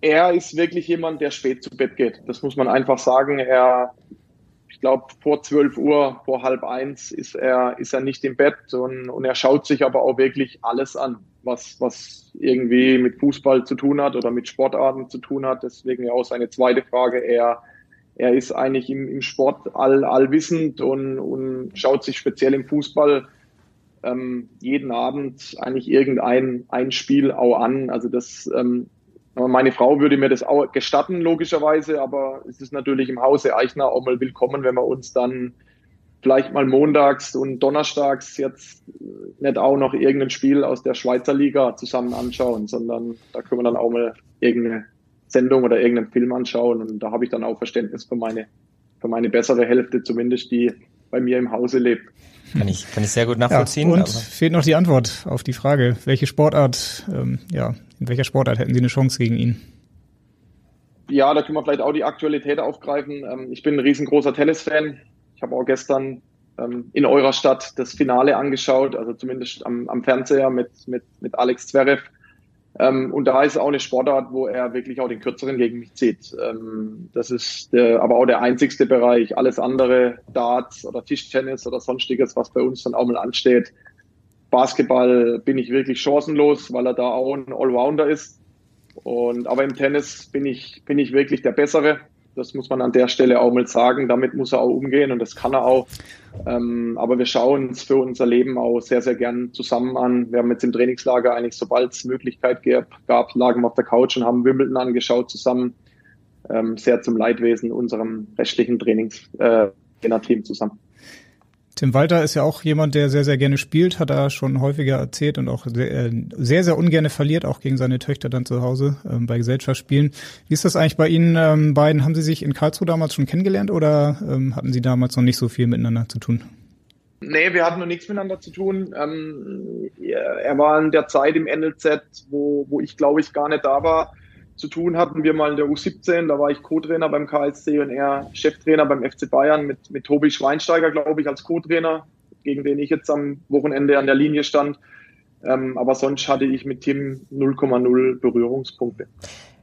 Er ist wirklich jemand, der spät zu Bett geht. Das muss man einfach sagen. Er, ich glaube, vor 12 Uhr, vor halb eins ist er, ist er nicht im Bett und, und er schaut sich aber auch wirklich alles an, was, was irgendwie mit Fußball zu tun hat oder mit Sportarten zu tun hat. Deswegen ja auch seine zweite Frage. Er, er ist eigentlich im, im Sport all, allwissend und, und schaut sich speziell im Fußball ähm, jeden Abend eigentlich irgendein ein Spiel auch an. Also das, ähm, meine Frau würde mir das auch gestatten, logischerweise, aber es ist natürlich im Hause Eichner auch mal willkommen, wenn wir uns dann vielleicht mal montags und donnerstags jetzt nicht auch noch irgendein Spiel aus der Schweizer Liga zusammen anschauen, sondern da können wir dann auch mal irgendeine Sendung oder irgendeinen Film anschauen. Und da habe ich dann auch Verständnis für meine, für meine bessere Hälfte, zumindest die bei mir im Hause lebt. Kann ich, kann ich sehr gut nachvollziehen. Ja, und fehlt noch die Antwort auf die Frage, welche Sportart, ähm, ja, in welcher Sportart hätten Sie eine Chance gegen ihn? Ja, da können wir vielleicht auch die Aktualität aufgreifen. Ähm, ich bin ein riesengroßer Tennisfan. Ich habe auch gestern ähm, in eurer Stadt das Finale angeschaut, also zumindest am, am Fernseher mit, mit, mit Alex Zverev. Ähm, und da ist auch eine Sportart, wo er wirklich auch den Kürzeren gegen mich zieht. Ähm, das ist der, aber auch der einzigste Bereich. Alles andere, Darts oder Tischtennis oder sonstiges, was bei uns dann auch mal ansteht. Basketball bin ich wirklich chancenlos, weil er da auch ein Allrounder ist. Und, aber im Tennis bin ich, bin ich wirklich der Bessere. Das muss man an der Stelle auch mal sagen. Damit muss er auch umgehen und das kann er auch. Ähm, aber wir schauen uns für unser Leben auch sehr, sehr gern zusammen an. Wir haben jetzt im Trainingslager eigentlich, sobald es Möglichkeit gab, lagen wir auf der Couch und haben Wimbledon angeschaut zusammen. Ähm, sehr zum Leidwesen unserem restlichen Trainingsteam äh, zusammen. Tim Walter ist ja auch jemand, der sehr, sehr gerne spielt, hat er schon häufiger erzählt und auch sehr, äh, sehr, sehr ungerne verliert, auch gegen seine Töchter dann zu Hause ähm, bei Gesellschaftsspielen. Wie ist das eigentlich bei Ihnen ähm, beiden? Haben Sie sich in Karlsruhe damals schon kennengelernt oder ähm, hatten Sie damals noch nicht so viel miteinander zu tun? Nee, wir hatten noch nichts miteinander zu tun. Ähm, er war in der Zeit im NLZ, wo, wo ich glaube ich gar nicht da war zu tun hatten wir mal in der U17, da war ich Co-Trainer beim KSC und er Cheftrainer beim FC Bayern mit, mit Tobi Schweinsteiger, glaube ich, als Co-Trainer, gegen den ich jetzt am Wochenende an der Linie stand. Ähm, aber sonst hatte ich mit Tim 0,0 Berührungspunkte.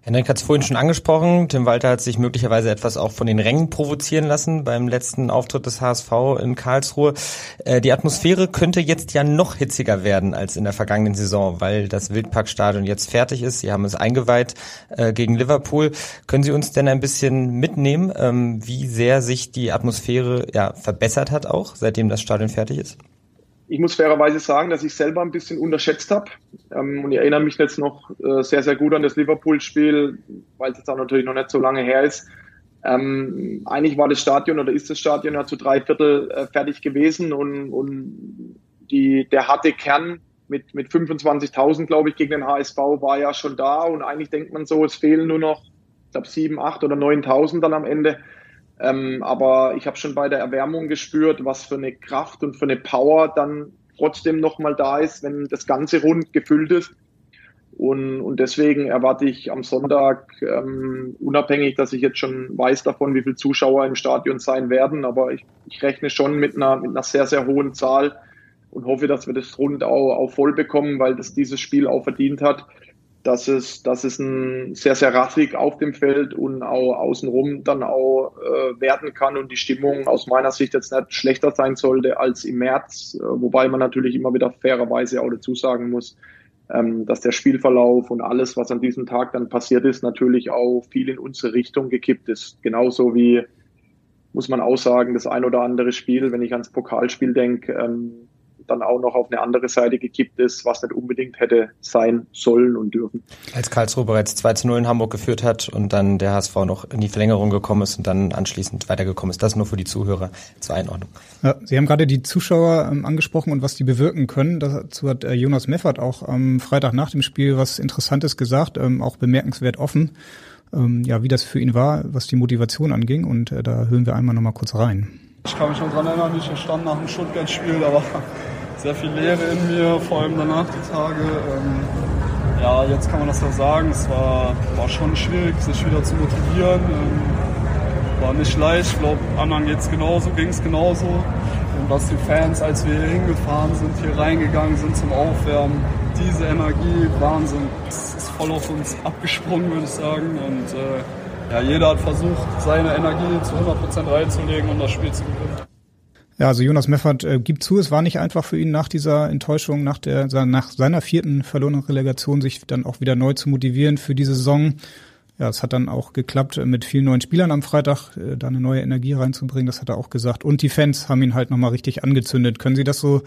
Henrik hat es vorhin schon angesprochen. Tim Walter hat sich möglicherweise etwas auch von den Rängen provozieren lassen beim letzten Auftritt des HSV in Karlsruhe. Äh, die Atmosphäre könnte jetzt ja noch hitziger werden als in der vergangenen Saison, weil das Wildparkstadion jetzt fertig ist. Sie haben es eingeweiht äh, gegen Liverpool. Können Sie uns denn ein bisschen mitnehmen, ähm, wie sehr sich die Atmosphäre ja verbessert hat auch, seitdem das Stadion fertig ist? Ich muss fairerweise sagen, dass ich selber ein bisschen unterschätzt habe. Ähm, und ich erinnere mich jetzt noch äh, sehr, sehr gut an das Liverpool-Spiel, weil es jetzt auch natürlich noch nicht so lange her ist. Ähm, eigentlich war das Stadion oder ist das Stadion ja zu drei Viertel äh, fertig gewesen und, und die, der harte Kern mit, mit 25.000, glaube ich, gegen den HSV war ja schon da und eigentlich denkt man so, es fehlen nur noch, ich glaube, 7, 8 oder 9.000 dann am Ende. Ähm, aber ich habe schon bei der Erwärmung gespürt, was für eine Kraft und für eine Power dann trotzdem nochmal da ist, wenn das Ganze rund gefüllt ist. Und, und deswegen erwarte ich am Sonntag, ähm, unabhängig, dass ich jetzt schon weiß davon, wie viele Zuschauer im Stadion sein werden, aber ich, ich rechne schon mit einer, mit einer sehr, sehr hohen Zahl und hoffe, dass wir das rund auch, auch voll bekommen, weil das dieses Spiel auch verdient hat dass es, dass es ein sehr, sehr rassig auf dem Feld und auch außenrum dann auch äh, werden kann und die Stimmung aus meiner Sicht jetzt nicht schlechter sein sollte als im März, äh, wobei man natürlich immer wieder fairerweise auch dazu sagen muss, ähm, dass der Spielverlauf und alles, was an diesem Tag dann passiert ist, natürlich auch viel in unsere Richtung gekippt ist. Genauso wie, muss man auch sagen, das ein oder andere Spiel, wenn ich ans Pokalspiel denke, ähm, dann auch noch auf eine andere Seite gekippt ist, was nicht unbedingt hätte sein sollen und dürfen. Als Karlsruhe bereits 2 zu 0 in Hamburg geführt hat und dann der HSV noch in die Verlängerung gekommen ist und dann anschließend weitergekommen ist. Das nur für die Zuhörer zur Einordnung. Ja, Sie haben gerade die Zuschauer ähm, angesprochen und was die bewirken können. Dazu hat äh, Jonas Meffert auch am Freitag nach dem Spiel was Interessantes gesagt, ähm, auch bemerkenswert offen. Ähm, ja, wie das für ihn war, was die Motivation anging und äh, da hören wir einmal noch mal kurz rein. Ich kann mich noch daran erinnern, ich stand nach dem Stuttgart-Spiel, da war sehr viel Leere in mir, vor allem danach die Tage. Ähm, ja, jetzt kann man das ja sagen, es war, war schon schwierig, sich wieder zu motivieren. Ähm, war nicht leicht, ich glaube, anderen geht's genauso, ging es genauso. Und dass die Fans, als wir hier hingefahren sind, hier reingegangen sind zum Aufwärmen, diese Energie, Wahnsinn, es ist voll auf uns abgesprungen, würde ich sagen. Und äh, ja, jeder hat versucht, seine Energie zu 100% reinzulegen und das Spiel zu gewinnen. Ja, also Jonas Meffert äh, gibt zu, es war nicht einfach für ihn nach dieser Enttäuschung, nach der nach seiner vierten verlorenen Relegation, sich dann auch wieder neu zu motivieren für diese Saison. Ja, es hat dann auch geklappt, äh, mit vielen neuen Spielern am Freitag äh, da eine neue Energie reinzubringen, das hat er auch gesagt. Und die Fans haben ihn halt nochmal richtig angezündet. Können Sie das so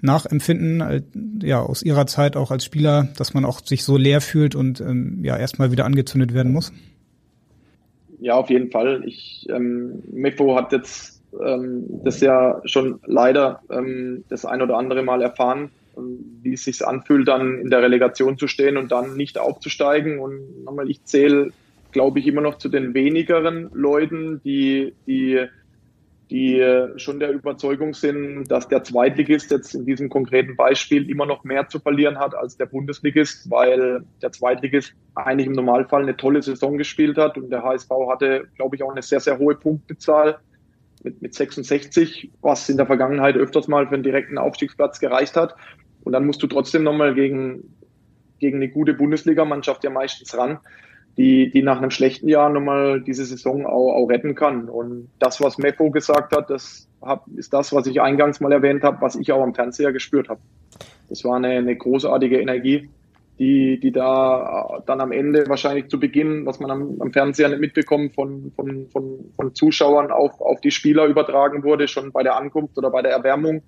nachempfinden, äh, ja, aus Ihrer Zeit auch als Spieler, dass man auch sich so leer fühlt und ähm, ja, erstmal wieder angezündet werden muss? Ja, auf jeden Fall. Ich, ähm, Mefo hat jetzt ähm, das ja schon leider ähm, das ein oder andere Mal erfahren, ähm, wie es sich anfühlt, dann in der Relegation zu stehen und dann nicht aufzusteigen. Und nochmal, ich zähle, glaube ich, immer noch zu den wenigeren Leuten, die, die, die schon der Überzeugung sind, dass der Zweitligist jetzt in diesem konkreten Beispiel immer noch mehr zu verlieren hat als der Bundesligist, weil der Zweitligist eigentlich im Normalfall eine tolle Saison gespielt hat und der HSV hatte, glaube ich, auch eine sehr, sehr hohe Punktezahl mit, mit 66, was in der Vergangenheit öfters mal für einen direkten Aufstiegsplatz gereicht hat. Und dann musst du trotzdem nochmal gegen, gegen eine gute Bundesligamannschaft ja meistens ran, die, die nach einem schlechten Jahr nochmal diese Saison auch, auch retten kann. Und das, was Mefo gesagt hat, das hab, ist das, was ich eingangs mal erwähnt habe, was ich auch am Fernseher gespürt habe. Das war eine, eine großartige Energie die, die da dann am Ende wahrscheinlich zu Beginn, was man am, am Fernseher nicht mitbekommt, von, von, von, von Zuschauern auf, auf die Spieler übertragen wurde, schon bei der Ankunft oder bei der Erwärmung.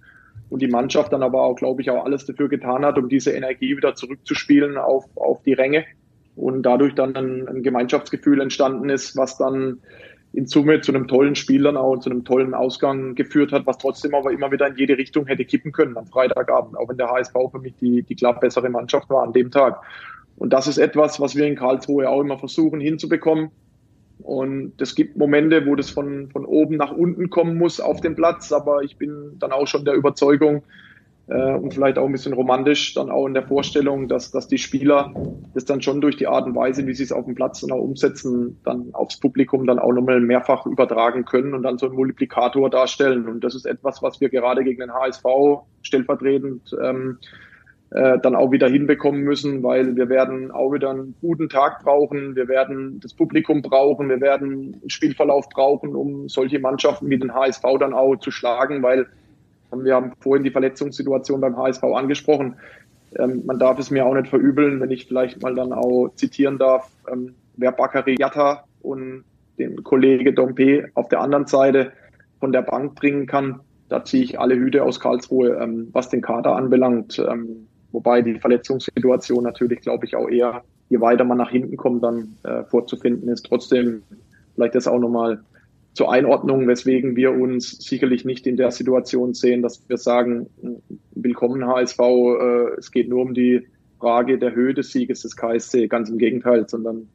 Und die Mannschaft dann aber auch, glaube ich, auch alles dafür getan hat, um diese Energie wieder zurückzuspielen auf, auf die Ränge. Und dadurch dann ein, ein Gemeinschaftsgefühl entstanden ist, was dann in Summe zu einem tollen Spiel dann auch zu einem tollen Ausgang geführt hat, was trotzdem aber immer wieder in jede Richtung hätte kippen können am Freitagabend, auch wenn der HSV für mich die, die klar bessere Mannschaft war an dem Tag. Und das ist etwas, was wir in Karlsruhe auch immer versuchen hinzubekommen. Und es gibt Momente, wo das von, von oben nach unten kommen muss auf dem Platz, aber ich bin dann auch schon der Überzeugung, äh, und vielleicht auch ein bisschen romantisch dann auch in der Vorstellung, dass, dass die Spieler das dann schon durch die Art und Weise, wie sie es auf dem Platz dann auch umsetzen, dann aufs Publikum dann auch nochmal mehrfach übertragen können und dann so einen Multiplikator darstellen. Und das ist etwas, was wir gerade gegen den HSV stellvertretend ähm, äh, dann auch wieder hinbekommen müssen, weil wir werden auch wieder einen guten Tag brauchen, wir werden das Publikum brauchen, wir werden einen Spielverlauf brauchen, um solche Mannschaften wie den HSV dann auch zu schlagen, weil wir haben vorhin die Verletzungssituation beim HSV angesprochen. Ähm, man darf es mir auch nicht verübeln, wenn ich vielleicht mal dann auch zitieren darf, ähm, wer Bakary Yatta und den Kollege Dompe auf der anderen Seite von der Bank bringen kann, da ziehe ich alle Hüte aus Karlsruhe, ähm, was den Kader anbelangt. Ähm, Wobei die Verletzungssituation natürlich, glaube ich, auch eher, je weiter man nach hinten kommt, dann äh, vorzufinden ist. Trotzdem vielleicht das auch nochmal zur Einordnung, weswegen wir uns sicherlich nicht in der Situation sehen, dass wir sagen, willkommen HSV, äh, es geht nur um die Frage der Höhe des Sieges des KSC, ganz im Gegenteil, sondern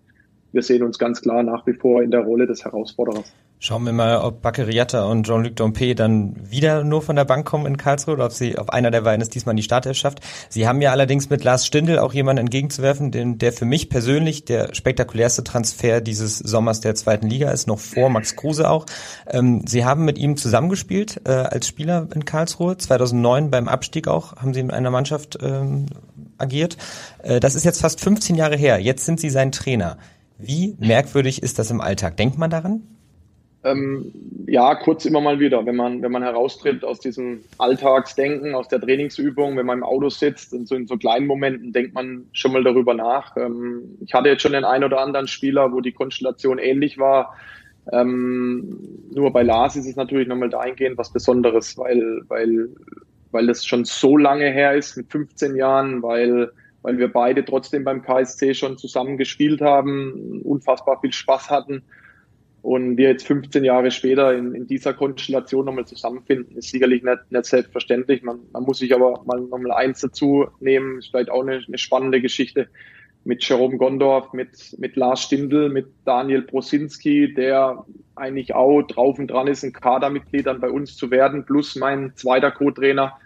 wir sehen uns ganz klar nach wie vor in der Rolle des Herausforderers. Schauen wir mal, ob Bakariata und Jean-Luc Dompe dann wieder nur von der Bank kommen in Karlsruhe oder ob sie auf einer der beiden es diesmal die Startelf schafft. Sie haben ja allerdings mit Lars Stindl auch jemanden entgegenzuwerfen, den, der für mich persönlich der spektakulärste Transfer dieses Sommers der zweiten Liga ist, noch vor Max Kruse auch. Ähm, sie haben mit ihm zusammengespielt äh, als Spieler in Karlsruhe. 2009 beim Abstieg auch haben sie in einer Mannschaft ähm, agiert. Äh, das ist jetzt fast 15 Jahre her. Jetzt sind sie sein Trainer. Wie merkwürdig ist das im Alltag? Denkt man daran? Ähm, ja, kurz immer mal wieder, wenn man, wenn man heraustritt aus diesem Alltagsdenken, aus der Trainingsübung, wenn man im Auto sitzt und so in so kleinen Momenten denkt man schon mal darüber nach. Ähm, ich hatte jetzt schon den einen oder anderen Spieler, wo die Konstellation ähnlich war. Ähm, nur bei Lars ist es natürlich nochmal dahingehend was Besonderes, weil, weil, weil das schon so lange her ist, mit 15 Jahren, weil, weil wir beide trotzdem beim KSC schon zusammen gespielt haben, unfassbar viel Spaß hatten und wir jetzt 15 Jahre später in, in dieser Konstellation nochmal zusammenfinden, ist sicherlich nicht, nicht selbstverständlich. Man, man muss sich aber mal nochmal eins dazu nehmen, ist vielleicht auch eine, eine spannende Geschichte mit Jerome Gondorf, mit, mit Lars Stindl, mit Daniel Brosinski, der eigentlich auch drauf und dran ist, ein Kadermitglied dann bei uns zu werden, plus mein zweiter Co-Trainer,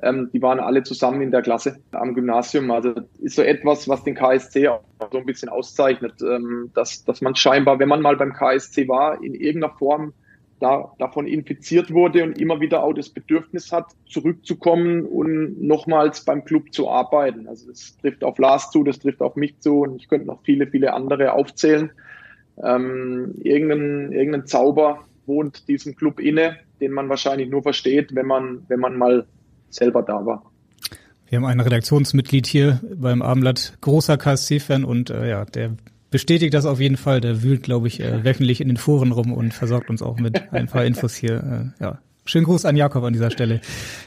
ähm, die waren alle zusammen in der Klasse am Gymnasium. Also ist so etwas, was den KSC auch so ein bisschen auszeichnet, ähm, dass, dass man scheinbar, wenn man mal beim KSC war, in irgendeiner Form da, davon infiziert wurde und immer wieder auch das Bedürfnis hat, zurückzukommen und nochmals beim Club zu arbeiten. Also das trifft auf Lars zu, das trifft auf mich zu und ich könnte noch viele, viele andere aufzählen. Ähm, irgendein, irgendein Zauber wohnt diesem Club inne, den man wahrscheinlich nur versteht, wenn man, wenn man mal selber da war. Wir haben ein Redaktionsmitglied hier beim Abendblatt, großer KSC-Fan und äh, ja, der bestätigt das auf jeden Fall. Der wühlt, glaube ich, äh, wöchentlich in den Foren rum und versorgt uns auch mit ein paar Infos hier. Äh, ja, Schönen Gruß an Jakob an dieser Stelle.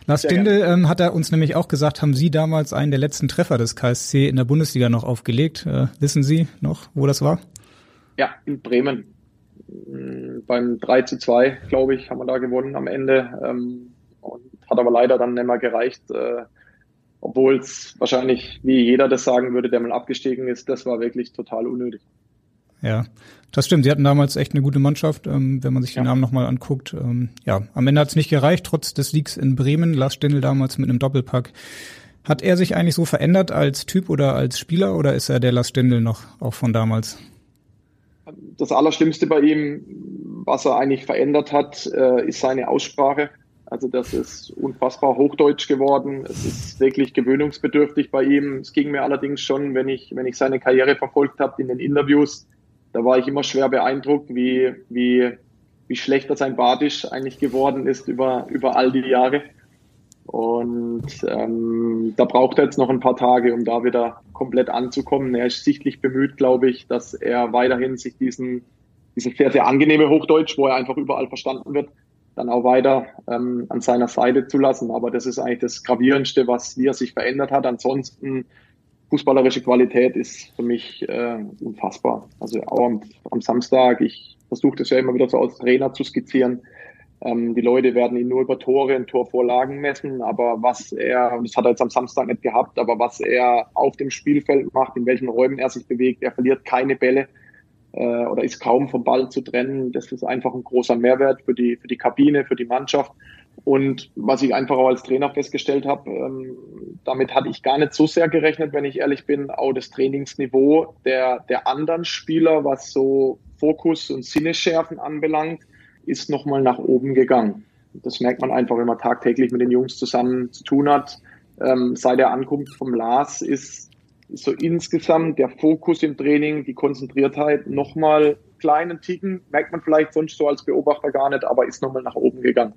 Lars Stindl ähm, hat er uns nämlich auch gesagt, haben Sie damals einen der letzten Treffer des KSC in der Bundesliga noch aufgelegt. Äh, wissen Sie noch, wo das war? Ja, in Bremen. Mm, beim 3 zu 2, glaube ich, haben wir da gewonnen am Ende. Ähm, hat aber leider dann nicht mehr gereicht, äh, obwohl es wahrscheinlich, wie jeder das sagen würde, der mal abgestiegen ist, das war wirklich total unnötig. Ja, das stimmt. Sie hatten damals echt eine gute Mannschaft, ähm, wenn man sich ja. den Namen nochmal anguckt. Ähm, ja, am Ende hat es nicht gereicht, trotz des Siegs in Bremen. Lars Stindl damals mit einem Doppelpack. Hat er sich eigentlich so verändert als Typ oder als Spieler oder ist er der Lars Stindl noch auch von damals? Das Allerschlimmste bei ihm, was er eigentlich verändert hat, äh, ist seine Aussprache. Also das ist unfassbar hochdeutsch geworden. Es ist wirklich gewöhnungsbedürftig bei ihm. Es ging mir allerdings schon, wenn ich, wenn ich seine Karriere verfolgt habe in den Interviews, da war ich immer schwer beeindruckt, wie, wie, wie schlechter sein Badisch eigentlich geworden ist über, über all die Jahre. Und ähm, da braucht er jetzt noch ein paar Tage, um da wieder komplett anzukommen. Er ist sichtlich bemüht, glaube ich, dass er weiterhin sich diesen, diesen sehr, sehr angenehme Hochdeutsch, wo er einfach überall verstanden wird, dann auch weiter ähm, an seiner Seite zu lassen. Aber das ist eigentlich das Gravierendste, was wie er sich verändert hat. Ansonsten fußballerische Qualität ist für mich äh, unfassbar. Also auch am, am Samstag, ich versuche das ja immer wieder so als Trainer zu skizzieren. Ähm, die Leute werden ihn nur über Tore und Torvorlagen messen, aber was er, und das hat er jetzt am Samstag nicht gehabt, aber was er auf dem Spielfeld macht, in welchen Räumen er sich bewegt, er verliert keine Bälle äh, oder ist kaum vom Ball zu trennen. Das ist einfach ein großer Mehrwert für die, für die Kabine, für die Mannschaft. Und was ich einfach auch als Trainer festgestellt habe, ähm, damit hatte ich gar nicht so sehr gerechnet, wenn ich ehrlich bin, auch das Trainingsniveau der, der anderen Spieler, was so Fokus und Sinneschärfen anbelangt, ist nochmal nach oben gegangen. Das merkt man einfach, wenn man tagtäglich mit den Jungs zusammen zu tun hat. ähm, seit der Ankunft vom Lars ist, ist so insgesamt der Fokus im Training, die Konzentriertheit nochmal kleinen Ticken, merkt man vielleicht sonst so als Beobachter gar nicht, aber ist nochmal nach oben gegangen.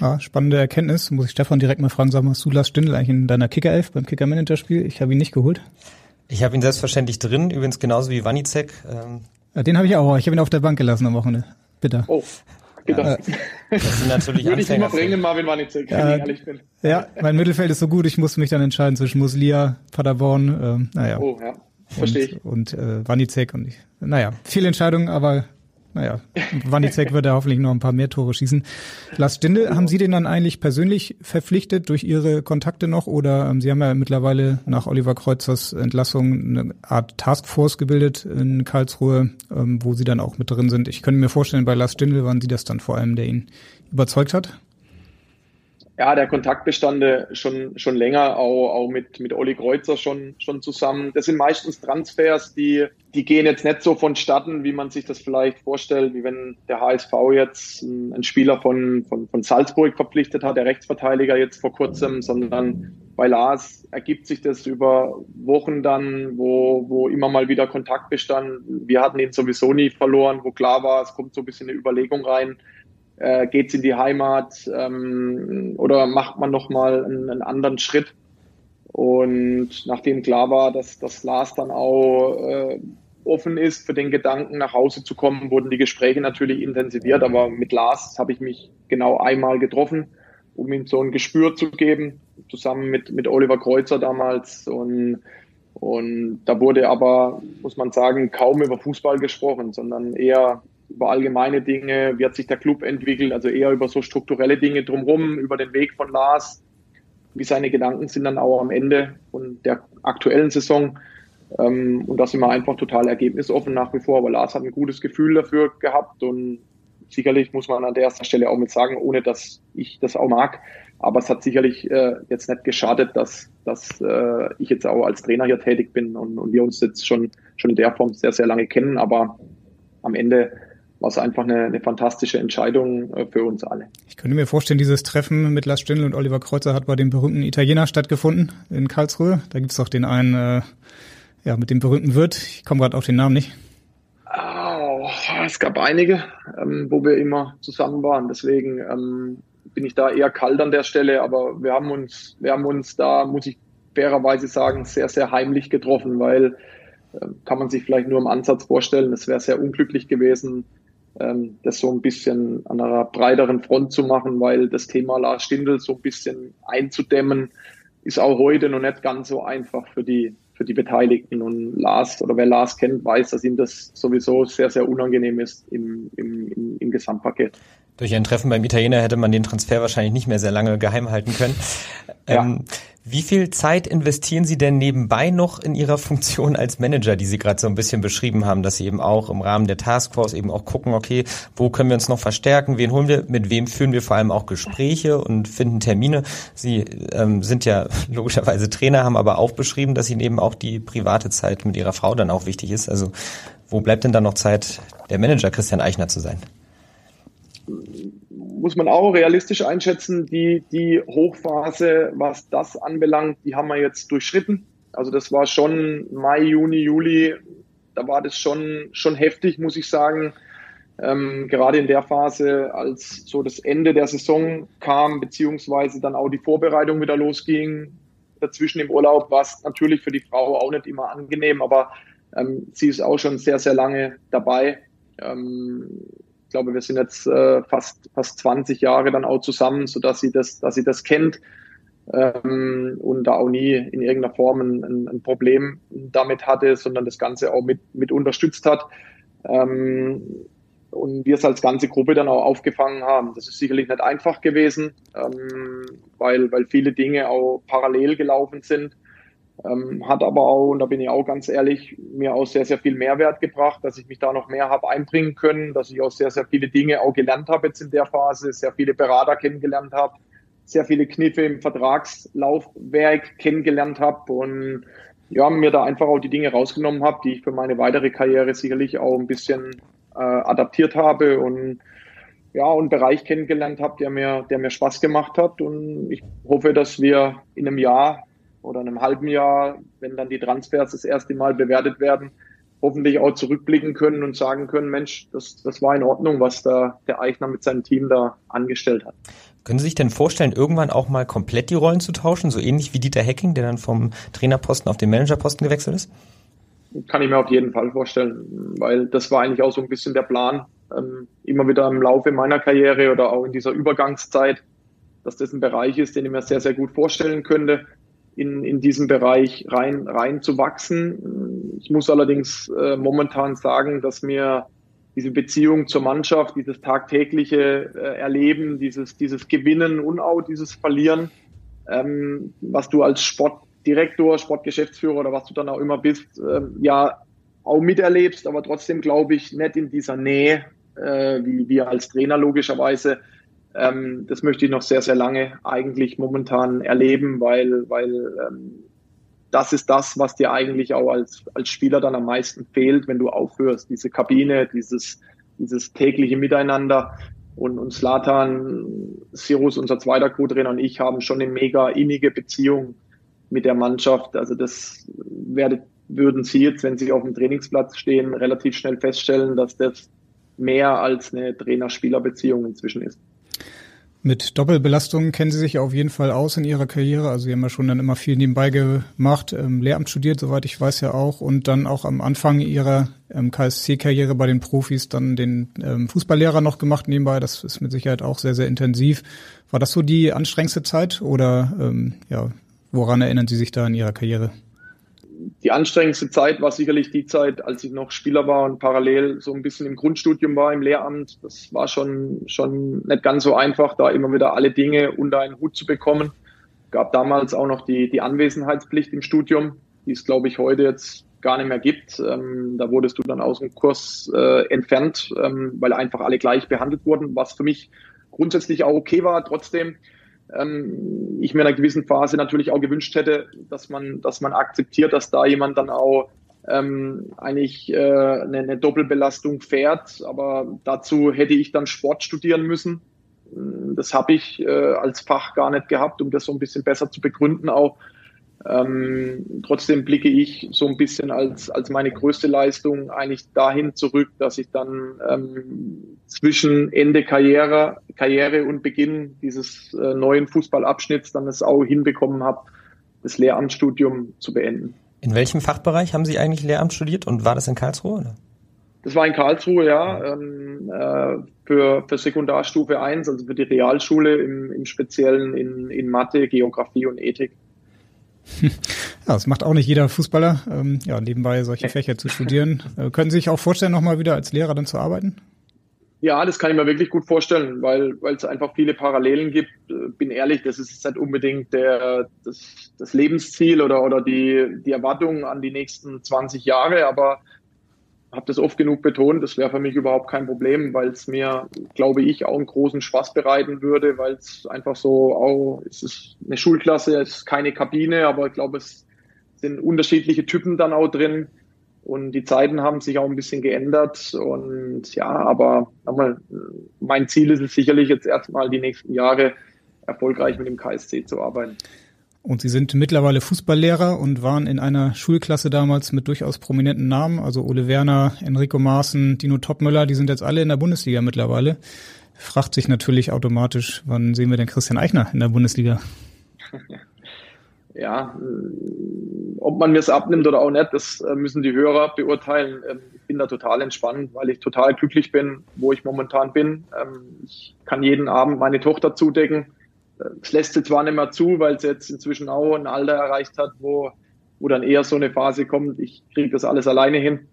Ja, spannende Erkenntnis. Muss ich Stefan direkt mal fragen, sag mal, hast du Lars Stindl eigentlich in deiner Kicker-Elf beim Kicker-Manager-Spiel? Ich habe ihn nicht geholt. Ich habe ihn selbstverständlich drin, übrigens genauso wie Wanizek. Ähm ja, den habe ich auch. Ich habe ihn auf der Bank gelassen am Wochenende. Bitte. Oh. Ja, das sind natürlich Würde ich immer bringen, Marvin Wanizek, wenn ich ehrlich bin. Ja, mein Mittelfeld ist so gut, ich musste mich dann entscheiden zwischen Muslia, Paderborn, ähm, naja. Oh, ja. Verstehe ich. Und, und äh, Wanizek und ich. Naja, viele Entscheidungen, aber naja, Wanizek wird da hoffentlich noch ein paar mehr Tore schießen. Lars Stindl, haben Sie den dann eigentlich persönlich verpflichtet durch Ihre Kontakte noch oder ähm, Sie haben ja mittlerweile nach Oliver Kreuzers Entlassung eine Art Taskforce gebildet in Karlsruhe, ähm, wo Sie dann auch mit drin sind. Ich könnte mir vorstellen, bei Lars Stindl waren Sie das dann vor allem, der ihn überzeugt hat? Ja, der Kontakt bestande schon, schon länger, auch, auch mit, mit Olli Kreuzer schon, schon zusammen. Das sind meistens Transfers, die, die gehen jetzt nicht so vonstatten, wie man sich das vielleicht vorstellt, wie wenn der HSV jetzt einen Spieler von, von, von Salzburg verpflichtet hat, der Rechtsverteidiger jetzt vor kurzem, sondern bei Lars ergibt sich das über Wochen dann, wo, wo immer mal wieder Kontakt bestand. Wir hatten ihn sowieso nie verloren, wo klar war, es kommt so ein bisschen eine Überlegung rein äh, geht's in die Heimat ähm, oder macht man nochmal einen, einen anderen Schritt? Und nachdem klar war, dass das Lars dann auch äh, offen ist, für den Gedanken nach Hause zu kommen, wurden die Gespräche natürlich intensiviert. Aber mit Lars habe ich mich genau einmal getroffen, um ihm so ein Gespür zu geben, zusammen mit, mit Oliver Kreuzer damals. Und, und da wurde aber, muss man sagen, kaum über Fußball gesprochen, sondern eher über allgemeine Dinge, wie hat sich der Club entwickelt, also eher über so strukturelle Dinge drumherum, über den Weg von Lars, wie seine Gedanken sind dann auch am Ende von der aktuellen Saison. Ähm, und da sind wir einfach total ergebnisoffen nach wie vor. Aber Lars hat ein gutes Gefühl dafür gehabt und sicherlich muss man an der ersten Stelle auch mit sagen, ohne dass ich das auch mag. Aber es hat sicherlich äh, jetzt nicht geschadet, dass, dass äh, ich jetzt auch als Trainer hier tätig bin und, und wir uns jetzt schon, schon in der Form sehr, sehr lange kennen. Aber am Ende war es einfach eine, eine fantastische Entscheidung äh, für uns alle. Ich könnte mir vorstellen, dieses Treffen mit Lars Stindl und Oliver Kreuzer hat bei dem berühmten Italiener stattgefunden in Karlsruhe. Da gibt es auch den einen, äh, ja, mit dem berühmten Wirt. Ich komme gerade auf den Namen nicht. Oh, es gab einige, ähm, wo wir immer zusammen waren. Deswegen ähm, bin ich da eher kalt an der Stelle. Aber wir haben uns, wir haben uns da, muss ich fairerweise sagen, sehr, sehr heimlich getroffen, weil äh, kann man sich vielleicht nur im Ansatz vorstellen. Es wäre sehr unglücklich gewesen, das so ein bisschen an einer breiteren Front zu machen, weil das Thema Lars Stindl so ein bisschen einzudämmen, ist auch heute noch nicht ganz so einfach für die, für die Beteiligten. Und Lars, oder wer Lars kennt, weiß, dass ihm das sowieso sehr, sehr unangenehm ist im, im, im, im Gesamtpaket. Durch ein Treffen beim Italiener hätte man den Transfer wahrscheinlich nicht mehr sehr lange geheim halten können. Ja. Ähm, wie viel Zeit investieren Sie denn nebenbei noch in Ihrer Funktion als Manager, die Sie gerade so ein bisschen beschrieben haben, dass Sie eben auch im Rahmen der Taskforce eben auch gucken, okay, wo können wir uns noch verstärken, wen holen wir, mit wem führen wir vor allem auch Gespräche und finden Termine. Sie ähm, sind ja logischerweise Trainer, haben aber auch beschrieben, dass Ihnen eben auch die private Zeit mit Ihrer Frau dann auch wichtig ist. Also wo bleibt denn dann noch Zeit, der Manager Christian Eichner zu sein? Muss man auch realistisch einschätzen, die, die Hochphase, was das anbelangt, die haben wir jetzt durchschritten. Also das war schon Mai, Juni, Juli, da war das schon, schon heftig, muss ich sagen. Ähm, gerade in der Phase, als so das Ende der Saison kam, beziehungsweise dann auch die Vorbereitung wieder losging, dazwischen im Urlaub, war es natürlich für die Frau auch nicht immer angenehm, aber ähm, sie ist auch schon sehr, sehr lange dabei. Ähm, ich glaube, wir sind jetzt äh, fast, fast 20 Jahre dann auch zusammen, so dass sie das, dass sie das kennt ähm, und da auch nie in irgendeiner Form ein, ein, Problem damit hatte, sondern das Ganze auch mit, mit unterstützt hat. Ähm, und wir es als ganze Gruppe dann auch aufgefangen haben. Das ist sicherlich nicht einfach gewesen, ähm, weil, weil viele Dinge auch parallel gelaufen sind. Ähm, hat aber auch, und da bin ich auch ganz ehrlich, mir auch sehr, sehr viel Mehrwert gebracht, dass ich mich da noch mehr habe einbringen können, dass ich auch sehr, sehr viele Dinge auch gelernt habe jetzt in der Phase, sehr viele Berater kennengelernt habe, sehr viele Kniffe im Vertragslaufwerk kennengelernt habe und ja, mir da einfach auch die Dinge rausgenommen habe, die ich für meine weitere Karriere sicherlich auch ein bisschen äh, adaptiert habe und ja, einen Bereich kennengelernt habe, der mir, der mir Spaß gemacht hat. Und ich hoffe, dass wir in einem Jahr oder einem halben Jahr, wenn dann die Transfers das erste Mal bewertet werden, hoffentlich auch zurückblicken können und sagen können, Mensch, das, das war in Ordnung, was da der Eichner mit seinem Team da angestellt hat. Können Sie sich denn vorstellen, irgendwann auch mal komplett die Rollen zu tauschen, so ähnlich wie Dieter Hecking, der dann vom Trainerposten auf den Managerposten gewechselt ist? Kann ich mir auf jeden Fall vorstellen, weil das war eigentlich auch so ein bisschen der Plan, ähm, immer wieder im Laufe meiner Karriere oder auch in dieser Übergangszeit, dass das ein Bereich ist, den ich mir sehr, sehr gut vorstellen könnte, in, in diesen Bereich rein, rein zu wachsen. Ich muss allerdings äh, momentan sagen, dass mir diese Beziehung zur Mannschaft, dieses tagtägliche äh, Erleben, dieses, dieses Gewinnen und auch dieses Verlieren, ähm, was du als Sportdirektor, Sportgeschäftsführer oder was du dann auch immer bist, ähm, ja auch miterlebst, aber trotzdem glaube ich nicht in dieser Nähe, äh, wie wir als Trainer logischerweise. Ähm, das möchte ich noch sehr, sehr lange eigentlich momentan erleben, weil, weil ähm, das ist das, was dir eigentlich auch als, als Spieler dann am meisten fehlt, wenn du aufhörst. Diese Kabine, dieses, dieses tägliche Miteinander. Und, und Slatan, Sirus, unser zweiter Co-Trainer und ich haben schon eine mega innige Beziehung mit der Mannschaft. Also das werdet, würden Sie jetzt, wenn Sie auf dem Trainingsplatz stehen, relativ schnell feststellen, dass das mehr als eine Trainer-Spieler-Beziehung inzwischen ist. Mit Doppelbelastung kennen Sie sich auf jeden Fall aus in Ihrer Karriere. Also Sie haben ja schon dann immer viel nebenbei gemacht, ähm, Lehramt studiert, soweit ich weiß ja auch, und dann auch am Anfang Ihrer ähm, KSC-Karriere bei den Profis dann den ähm, Fußballlehrer noch gemacht nebenbei. Das ist mit Sicherheit auch sehr, sehr intensiv. War das so die anstrengendste Zeit oder ähm, ja, woran erinnern Sie sich da in Ihrer Karriere? Die anstrengendste Zeit war sicherlich die Zeit, als ich noch Spieler war und parallel so ein bisschen im Grundstudium war, im Lehramt. Das war schon, schon nicht ganz so einfach, da immer wieder alle Dinge unter einen Hut zu bekommen. Gab damals auch noch die, die Anwesenheitspflicht im Studium, die es, glaube ich, heute jetzt gar nicht mehr gibt. Ähm, da wurdest du dann aus dem Kurs äh, entfernt, ähm, weil einfach alle gleich behandelt wurden, was für mich grundsätzlich auch okay war. Trotzdem ähm, ich mir in einer gewissen Phase natürlich auch gewünscht hätte, dass man, dass man akzeptiert, dass da jemand dann auch ähm, eigentlich äh, eine, eine Doppelbelastung fährt. Aber dazu hätte ich dann Sport studieren müssen. Das habe ich äh, als Fach gar nicht gehabt, um das so ein bisschen besser zu begründen auch. Ähm, trotzdem blicke ich so ein bisschen als, als meine größte Leistung eigentlich dahin zurück, dass ich dann ähm, zwischen Ende Karriere, Karriere und Beginn dieses äh, neuen Fußballabschnitts dann es auch hinbekommen habe, das Lehramtsstudium zu beenden. In welchem Fachbereich haben Sie eigentlich Lehramt studiert und war das in Karlsruhe? Oder? Das war in Karlsruhe, ja, ähm, äh, für, für Sekundarstufe 1, also für die Realschule im, im Speziellen in, in Mathe, Geografie und Ethik. Ja, das macht auch nicht jeder Fußballer, ähm, ja, nebenbei solche Fächer zu studieren. Äh, können Sie sich auch vorstellen, nochmal wieder als Lehrer dann zu arbeiten? Ja, das kann ich mir wirklich gut vorstellen, weil weil es einfach viele Parallelen gibt. Äh, bin ehrlich, das ist nicht unbedingt der, das, das Lebensziel oder, oder die, die Erwartung an die nächsten 20 Jahre, aber habe das oft genug betont, das wäre für mich überhaupt kein Problem, weil es mir, glaube ich, auch einen großen Spaß bereiten würde, weil es einfach so auch, es ist eine Schulklasse, es ist keine Kabine, aber ich glaube, es sind unterschiedliche Typen dann auch drin und die Zeiten haben sich auch ein bisschen geändert und ja, aber nochmal, mein Ziel ist es sicherlich jetzt erstmal die nächsten Jahre erfolgreich mit dem KSC zu arbeiten. Und Sie sind mittlerweile Fußballlehrer und waren in einer Schulklasse damals mit durchaus prominenten Namen, also Ole Werner, Enrico Maaßen, Dino Topmöller, die sind jetzt alle in der Bundesliga mittlerweile. Fragt sich natürlich automatisch, wann sehen wir denn Christian Eichner in der Bundesliga? Ja, äh, ob man mir es abnimmt oder auch nicht, das äh, müssen die Hörer beurteilen. Ähm, ich bin da total entspannt, weil ich total glücklich bin, wo ich momentan bin. Ähm, ich kann jeden Abend meine Tochter zudecken es lässt sie zwar nicht mehr zu, weil sie jetzt inzwischen auch ein Alter erreicht hat, wo, wo dann eher so eine Phase kommt, ich kriege das alles alleine hin.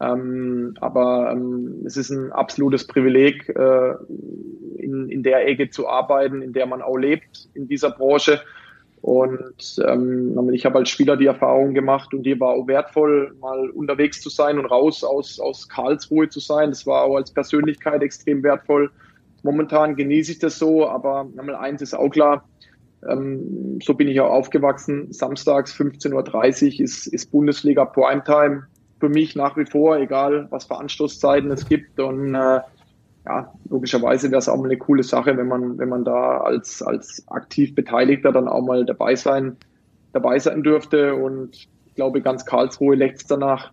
Ähm, aber ähm, es ist ein absolutes Privileg, äh, in, in der Ecke zu arbeiten, in der man auch lebt, in dieser Branche. Und ähm, ich habe als Spieler die Erfahrung gemacht und die war auch wertvoll, mal unterwegs zu sein und raus aus, aus Karlsruhe zu sein. Das war auch als Persönlichkeit extrem wertvoll. Momentan genieße ich das so, aber Nummer eins ist auch klar, ähm, so bin ich auch aufgewachsen. Samstags 15.30 Uhr ist, ist Bundesliga Primetime für mich nach wie vor, egal was für Anstoßzeiten es gibt. Und äh, ja, logischerweise wäre es auch mal eine coole Sache, wenn man, wenn man da als, als aktiv Beteiligter dann auch mal dabei sein, dabei sein dürfte. Und ich glaube, ganz Karlsruhe lächzt danach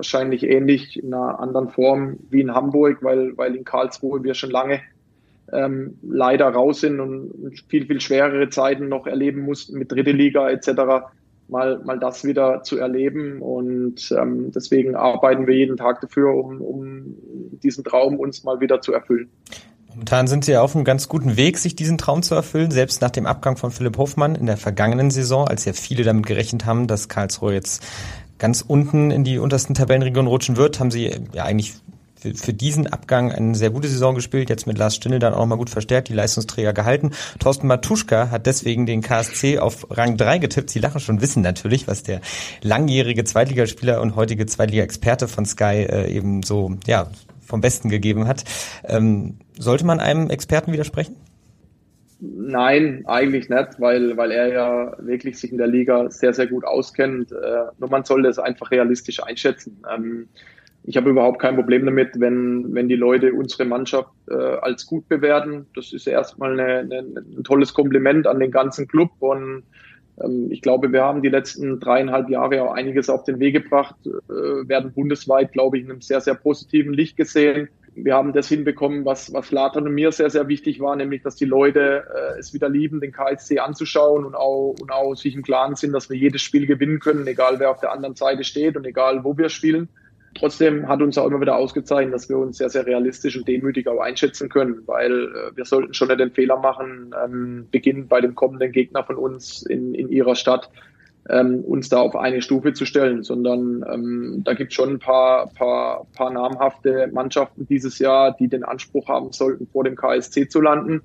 wahrscheinlich ähnlich in einer anderen Form wie in Hamburg, weil, weil in Karlsruhe wir schon lange ähm, leider raus sind und viel, viel schwerere Zeiten noch erleben mussten mit dritte Liga etc mal, mal das wieder zu erleben. Und ähm, deswegen arbeiten wir jeden Tag dafür, um, um diesen Traum uns mal wieder zu erfüllen. Momentan sind Sie auf einem ganz guten Weg, sich diesen Traum zu erfüllen, selbst nach dem Abgang von Philipp Hofmann in der vergangenen Saison, als ja viele damit gerechnet haben, dass Karlsruhe jetzt ganz unten in die untersten Tabellenregionen rutschen wird, haben Sie ja eigentlich für, für diesen Abgang eine sehr gute Saison gespielt, jetzt mit Lars Stindl dann auch nochmal gut verstärkt, die Leistungsträger gehalten. Thorsten Matuschka hat deswegen den KSC auf Rang 3 getippt. Sie lachen schon, wissen natürlich, was der langjährige Zweitligaspieler und heutige Zweitliga-Experte von Sky äh, eben so, ja, vom Besten gegeben hat. Ähm, sollte man einem Experten widersprechen? Nein, eigentlich nicht, weil, weil er ja wirklich sich in der Liga sehr, sehr gut auskennt. Äh, nur man sollte es einfach realistisch einschätzen. Ähm, ich habe überhaupt kein Problem damit, wenn, wenn die Leute unsere Mannschaft äh, als gut bewerten. Das ist erstmal eine, eine, ein tolles Kompliment an den ganzen Club und ähm, ich glaube, wir haben die letzten dreieinhalb Jahre auch einiges auf den Weg gebracht, äh, werden bundesweit, glaube ich, in einem sehr, sehr positiven Licht gesehen. Wir haben das hinbekommen, was, was Latan und mir sehr, sehr wichtig war, nämlich, dass die Leute äh, es wieder lieben, den KSC anzuschauen und auch, und auch sich im Klaren sind, dass wir jedes Spiel gewinnen können, egal wer auf der anderen Seite steht und egal wo wir spielen. Trotzdem hat uns auch immer wieder ausgezeichnet, dass wir uns sehr, sehr realistisch und demütig auch einschätzen können, weil äh, wir sollten schon nicht den Fehler machen, ähm, beginnend bei dem kommenden Gegner von uns in, in ihrer Stadt, ähm, uns da auf eine Stufe zu stellen, sondern ähm, da gibt es schon ein paar, paar, paar namhafte Mannschaften dieses Jahr, die den Anspruch haben sollten, vor dem KSC zu landen.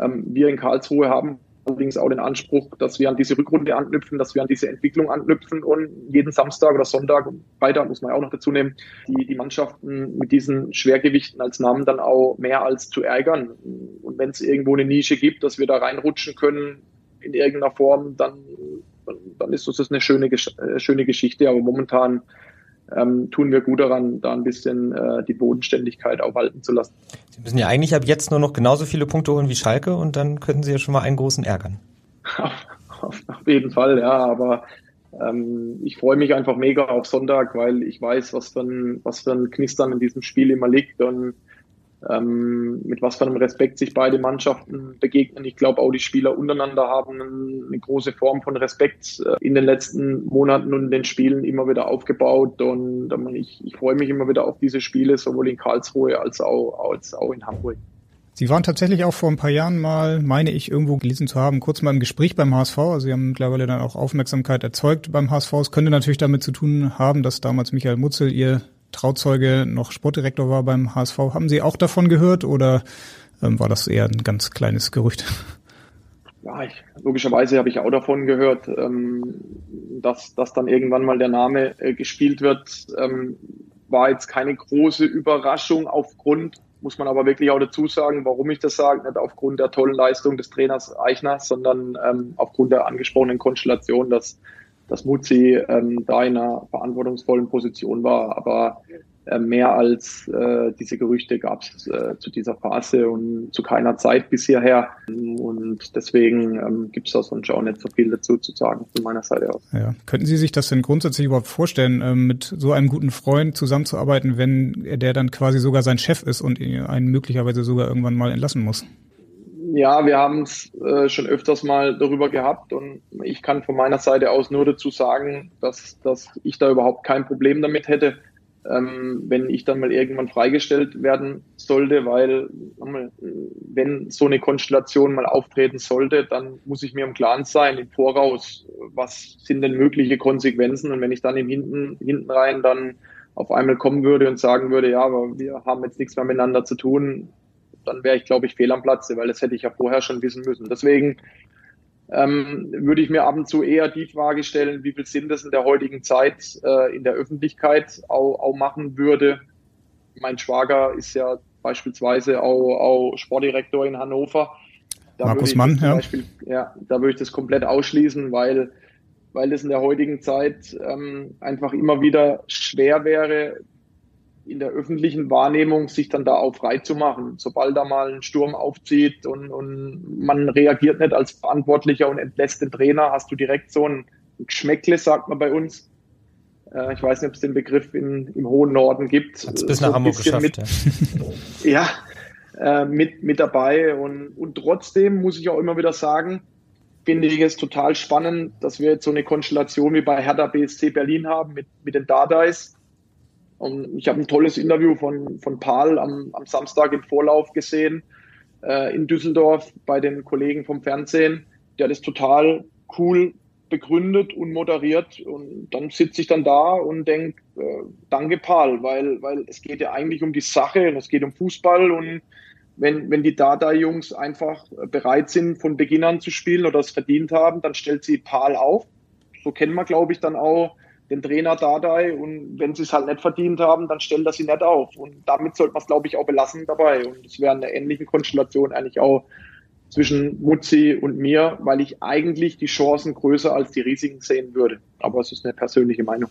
Ähm, wir in Karlsruhe haben allerdings auch den Anspruch, dass wir an diese Rückrunde anknüpfen, dass wir an diese Entwicklung anknüpfen und jeden Samstag oder Sonntag, Freitag muss man auch noch dazu nehmen, die, die Mannschaften mit diesen Schwergewichten als Namen dann auch mehr als zu ärgern. Und wenn es irgendwo eine Nische gibt, dass wir da reinrutschen können in irgendeiner Form, dann, dann ist das eine schöne, äh, schöne Geschichte. Aber momentan ähm, tun wir gut daran, da ein bisschen äh, die Bodenständigkeit auch walten zu lassen. Sie müssen ja eigentlich ab jetzt nur noch genauso viele Punkte holen wie Schalke und dann könnten Sie ja schon mal einen großen ärgern. auf, auf jeden Fall, ja, aber ähm, ich freue mich einfach mega auf Sonntag, weil ich weiß, was für ein, was für ein Knistern in diesem Spiel immer liegt und ähm, mit was für einem Respekt sich beide Mannschaften begegnen. Ich glaube, auch die Spieler untereinander haben eine große Form von Respekt äh, in den letzten Monaten und den Spielen immer wieder aufgebaut. Und ich, ich freue mich immer wieder auf diese Spiele, sowohl in Karlsruhe als auch, als auch in Hamburg. Sie waren tatsächlich auch vor ein paar Jahren mal, meine ich, irgendwo gelesen zu haben, kurz mal im Gespräch beim HSV. Also Sie haben mittlerweile dann auch Aufmerksamkeit erzeugt beim HSV. Es könnte natürlich damit zu tun haben, dass damals Michael Mutzel Ihr Trauzeuge noch Sportdirektor war beim HSV. Haben Sie auch davon gehört oder ähm, war das eher ein ganz kleines Gerücht? Ja, ich, logischerweise habe ich auch davon gehört, ähm, dass, dass dann irgendwann mal der Name äh, gespielt wird. Ähm, war jetzt keine große Überraschung aufgrund, muss man aber wirklich auch dazu sagen, warum ich das sage, nicht aufgrund der tollen Leistung des Trainers Eichner, sondern ähm, aufgrund der angesprochenen Konstellation, dass dass Muzzi ähm, da in einer verantwortungsvollen Position war. Aber äh, mehr als äh, diese Gerüchte gab es äh, zu dieser Phase und zu keiner Zeit bisher. Und deswegen ähm, gibt es da sonst auch nicht so viel dazu zu sagen von meiner Seite aus. Ja. Könnten Sie sich das denn grundsätzlich überhaupt vorstellen, ähm, mit so einem guten Freund zusammenzuarbeiten, wenn der dann quasi sogar sein Chef ist und einen möglicherweise sogar irgendwann mal entlassen muss? Ja, wir haben es äh, schon öfters mal darüber gehabt und ich kann von meiner Seite aus nur dazu sagen, dass, dass ich da überhaupt kein Problem damit hätte, ähm, wenn ich dann mal irgendwann freigestellt werden sollte, weil wenn so eine Konstellation mal auftreten sollte, dann muss ich mir im Klaren sein, im Voraus, was sind denn mögliche Konsequenzen? Und wenn ich dann im Hinten, hinten rein dann auf einmal kommen würde und sagen würde, ja, aber wir haben jetzt nichts mehr miteinander zu tun, dann wäre ich, glaube ich, fehl am Platze, weil das hätte ich ja vorher schon wissen müssen. Deswegen ähm, würde ich mir ab und zu eher die Frage stellen, wie viel Sinn das in der heutigen Zeit äh, in der Öffentlichkeit auch, auch machen würde. Mein Schwager ist ja beispielsweise auch, auch Sportdirektor in Hannover. Da Markus Mann, ja. Beispiel, ja. Da würde ich das komplett ausschließen, weil, weil es in der heutigen Zeit ähm, einfach immer wieder schwer wäre, in der öffentlichen Wahrnehmung sich dann da auch frei zu machen. Sobald da mal ein Sturm aufzieht und, und man reagiert nicht als Verantwortlicher und entlässt den Trainer, hast du direkt so ein Geschmäckle, sagt man bei uns. Äh, ich weiß nicht, ob es den Begriff in, im hohen Norden gibt. Hat es bis so nach Hamburg geschafft. Mit, ja, äh, mit, mit dabei. Und, und trotzdem muss ich auch immer wieder sagen, finde ich es total spannend, dass wir jetzt so eine Konstellation wie bei Hertha BSC Berlin haben mit, mit den Dardais und ich habe ein tolles Interview von, von Paul am, am Samstag im Vorlauf gesehen äh, in Düsseldorf bei den Kollegen vom Fernsehen. Der das total cool begründet und moderiert. Und dann sitze ich dann da und denke, äh, danke Paul, weil, weil es geht ja eigentlich um die Sache und es geht um Fußball. Und wenn, wenn die Dada-Jungs einfach bereit sind, von Beginn an zu spielen oder es verdient haben, dann stellt sie Paul auf. So kennen wir, glaube ich, dann auch den Trainer Dardai und wenn sie es halt nicht verdient haben, dann stellt er sie nicht auf. Und damit sollte man es, glaube ich, auch belassen dabei. Und es wäre eine ähnliche Konstellation eigentlich auch zwischen Mutzi und mir, weil ich eigentlich die Chancen größer als die Risiken sehen würde. Aber es ist eine persönliche Meinung.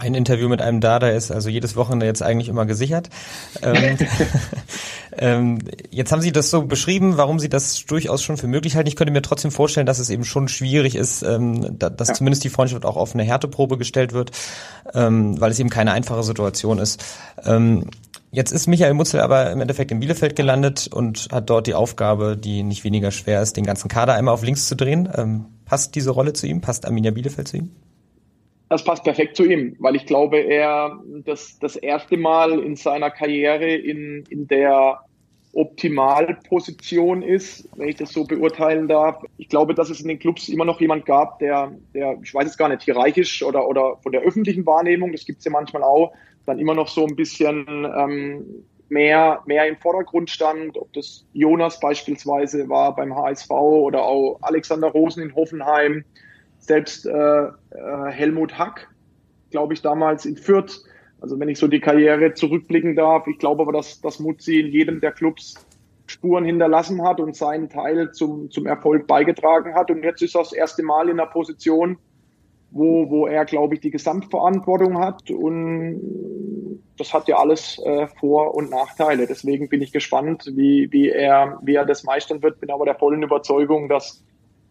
Ein Interview mit einem Dada ist also jedes Wochenende jetzt eigentlich immer gesichert. ähm, ähm, jetzt haben Sie das so beschrieben, warum Sie das durchaus schon für möglich halten. Ich könnte mir trotzdem vorstellen, dass es eben schon schwierig ist, ähm, da, dass ja. zumindest die Freundschaft auch auf eine Härteprobe gestellt wird, ähm, weil es eben keine einfache Situation ist. Ähm, Jetzt ist Michael Mutzel aber im Endeffekt in Bielefeld gelandet und hat dort die Aufgabe, die nicht weniger schwer ist, den ganzen Kader einmal auf links zu drehen. Ähm, passt diese Rolle zu ihm? Passt Arminia Bielefeld zu ihm? Das passt perfekt zu ihm, weil ich glaube, er das, das erste Mal in seiner Karriere in, in der Optimalposition ist, wenn ich das so beurteilen darf. Ich glaube, dass es in den Clubs immer noch jemand gab, der, der ich weiß es gar nicht, hierarchisch oder, oder von der öffentlichen Wahrnehmung, das gibt es ja manchmal auch, dann immer noch so ein bisschen ähm, mehr, mehr im Vordergrund stand, ob das Jonas beispielsweise war beim HSV oder auch Alexander Rosen in Hoffenheim selbst äh, äh, Helmut Hack, glaube ich, damals in Fürth. Also wenn ich so die Karriere zurückblicken darf, ich glaube aber, dass, dass Mutzi in jedem der Clubs Spuren hinterlassen hat und seinen Teil zum, zum Erfolg beigetragen hat. Und jetzt ist er das erste Mal in einer Position, wo, wo er, glaube ich, die Gesamtverantwortung hat. Und das hat ja alles äh, Vor- und Nachteile. Deswegen bin ich gespannt, wie, wie, er, wie er das meistern wird. Bin aber der vollen Überzeugung, dass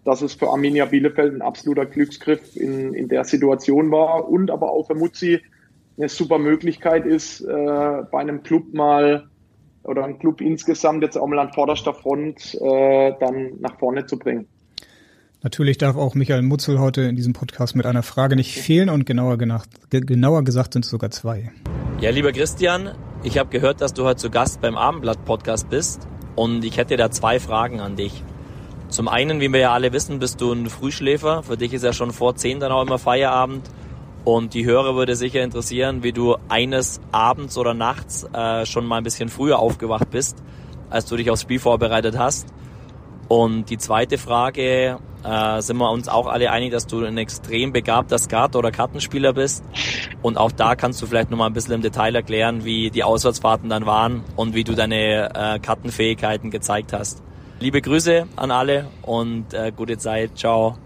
dass es für Arminia Bielefeld ein absoluter Glücksgriff in, in der Situation war und aber auch für Mutzi eine super Möglichkeit ist, äh, bei einem Club mal oder einem Club insgesamt jetzt auch mal an vorderster Front äh, dann nach vorne zu bringen. Natürlich darf auch Michael Mutzel heute in diesem Podcast mit einer Frage nicht fehlen und genauer, genauer gesagt sind es sogar zwei. Ja, lieber Christian, ich habe gehört, dass du heute zu Gast beim Abendblatt-Podcast bist und ich hätte da zwei Fragen an dich. Zum einen, wie wir ja alle wissen, bist du ein Frühschläfer. Für dich ist ja schon vor zehn dann auch immer Feierabend. Und die Hörer würde sicher interessieren, wie du eines Abends oder nachts äh, schon mal ein bisschen früher aufgewacht bist, als du dich aufs Spiel vorbereitet hast. Und die zweite Frage, äh, sind wir uns auch alle einig, dass du ein extrem begabter Skat- oder Kartenspieler bist. Und auch da kannst du vielleicht nochmal ein bisschen im Detail erklären, wie die Auswärtsfahrten dann waren und wie du deine äh, Kartenfähigkeiten gezeigt hast. Liebe Grüße an alle und äh, gute Zeit. Ciao.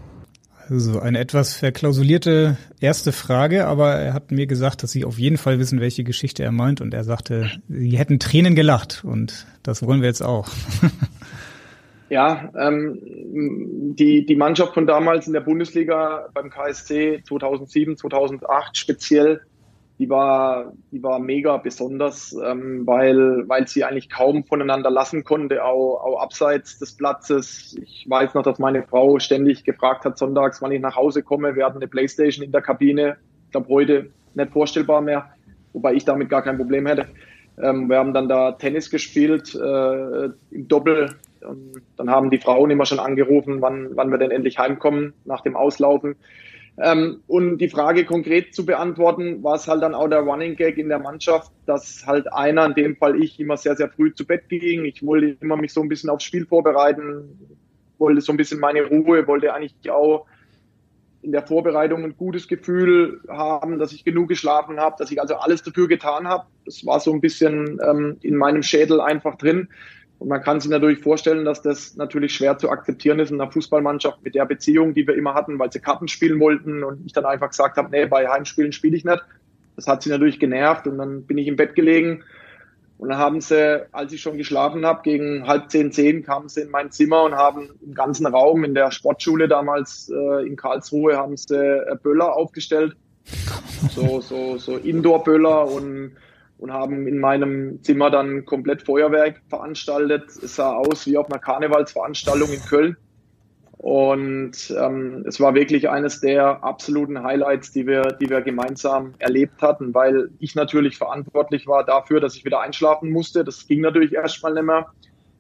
Also eine etwas verklausulierte erste Frage, aber er hat mir gesagt, dass Sie auf jeden Fall wissen, welche Geschichte er meint und er sagte, Sie hätten Tränen gelacht und das wollen wir jetzt auch. Ja, ähm, die, die Mannschaft von damals in der Bundesliga beim KSC 2007, 2008 speziell die war, die war mega besonders, ähm, weil, weil sie eigentlich kaum voneinander lassen konnte, auch, auch abseits des Platzes. Ich weiß noch, dass meine Frau ständig gefragt hat, sonntags, wann ich nach Hause komme. Wir hatten eine Playstation in der Kabine. Ich glaube, heute nicht vorstellbar mehr, wobei ich damit gar kein Problem hätte. Ähm, wir haben dann da Tennis gespielt äh, im Doppel. Und dann haben die Frauen immer schon angerufen, wann, wann wir denn endlich heimkommen nach dem Auslaufen. Ähm, und die Frage konkret zu beantworten, war es halt dann auch der Running Gag in der Mannschaft, dass halt einer, in dem Fall ich, immer sehr, sehr früh zu Bett ging. Ich wollte immer mich so ein bisschen aufs Spiel vorbereiten, wollte so ein bisschen meine Ruhe, wollte eigentlich auch in der Vorbereitung ein gutes Gefühl haben, dass ich genug geschlafen habe, dass ich also alles dafür getan habe. Das war so ein bisschen ähm, in meinem Schädel einfach drin. Und man kann sich natürlich vorstellen, dass das natürlich schwer zu akzeptieren ist in einer Fußballmannschaft mit der Beziehung, die wir immer hatten, weil sie Karten spielen wollten und ich dann einfach gesagt habe, nee, bei Heimspielen spiele ich nicht. das hat sie natürlich genervt und dann bin ich im Bett gelegen und dann haben sie, als ich schon geschlafen habe, gegen halb zehn, zehn kamen sie in mein Zimmer und haben im ganzen Raum in der Sportschule damals äh, in Karlsruhe haben sie äh, Böller aufgestellt. So, so, so Indoor-Böller und, und haben in meinem Zimmer dann komplett Feuerwerk veranstaltet. Es sah aus wie auf einer Karnevalsveranstaltung in Köln. Und ähm, es war wirklich eines der absoluten Highlights, die wir, die wir gemeinsam erlebt hatten, weil ich natürlich verantwortlich war dafür, dass ich wieder einschlafen musste. Das ging natürlich erstmal nicht mehr.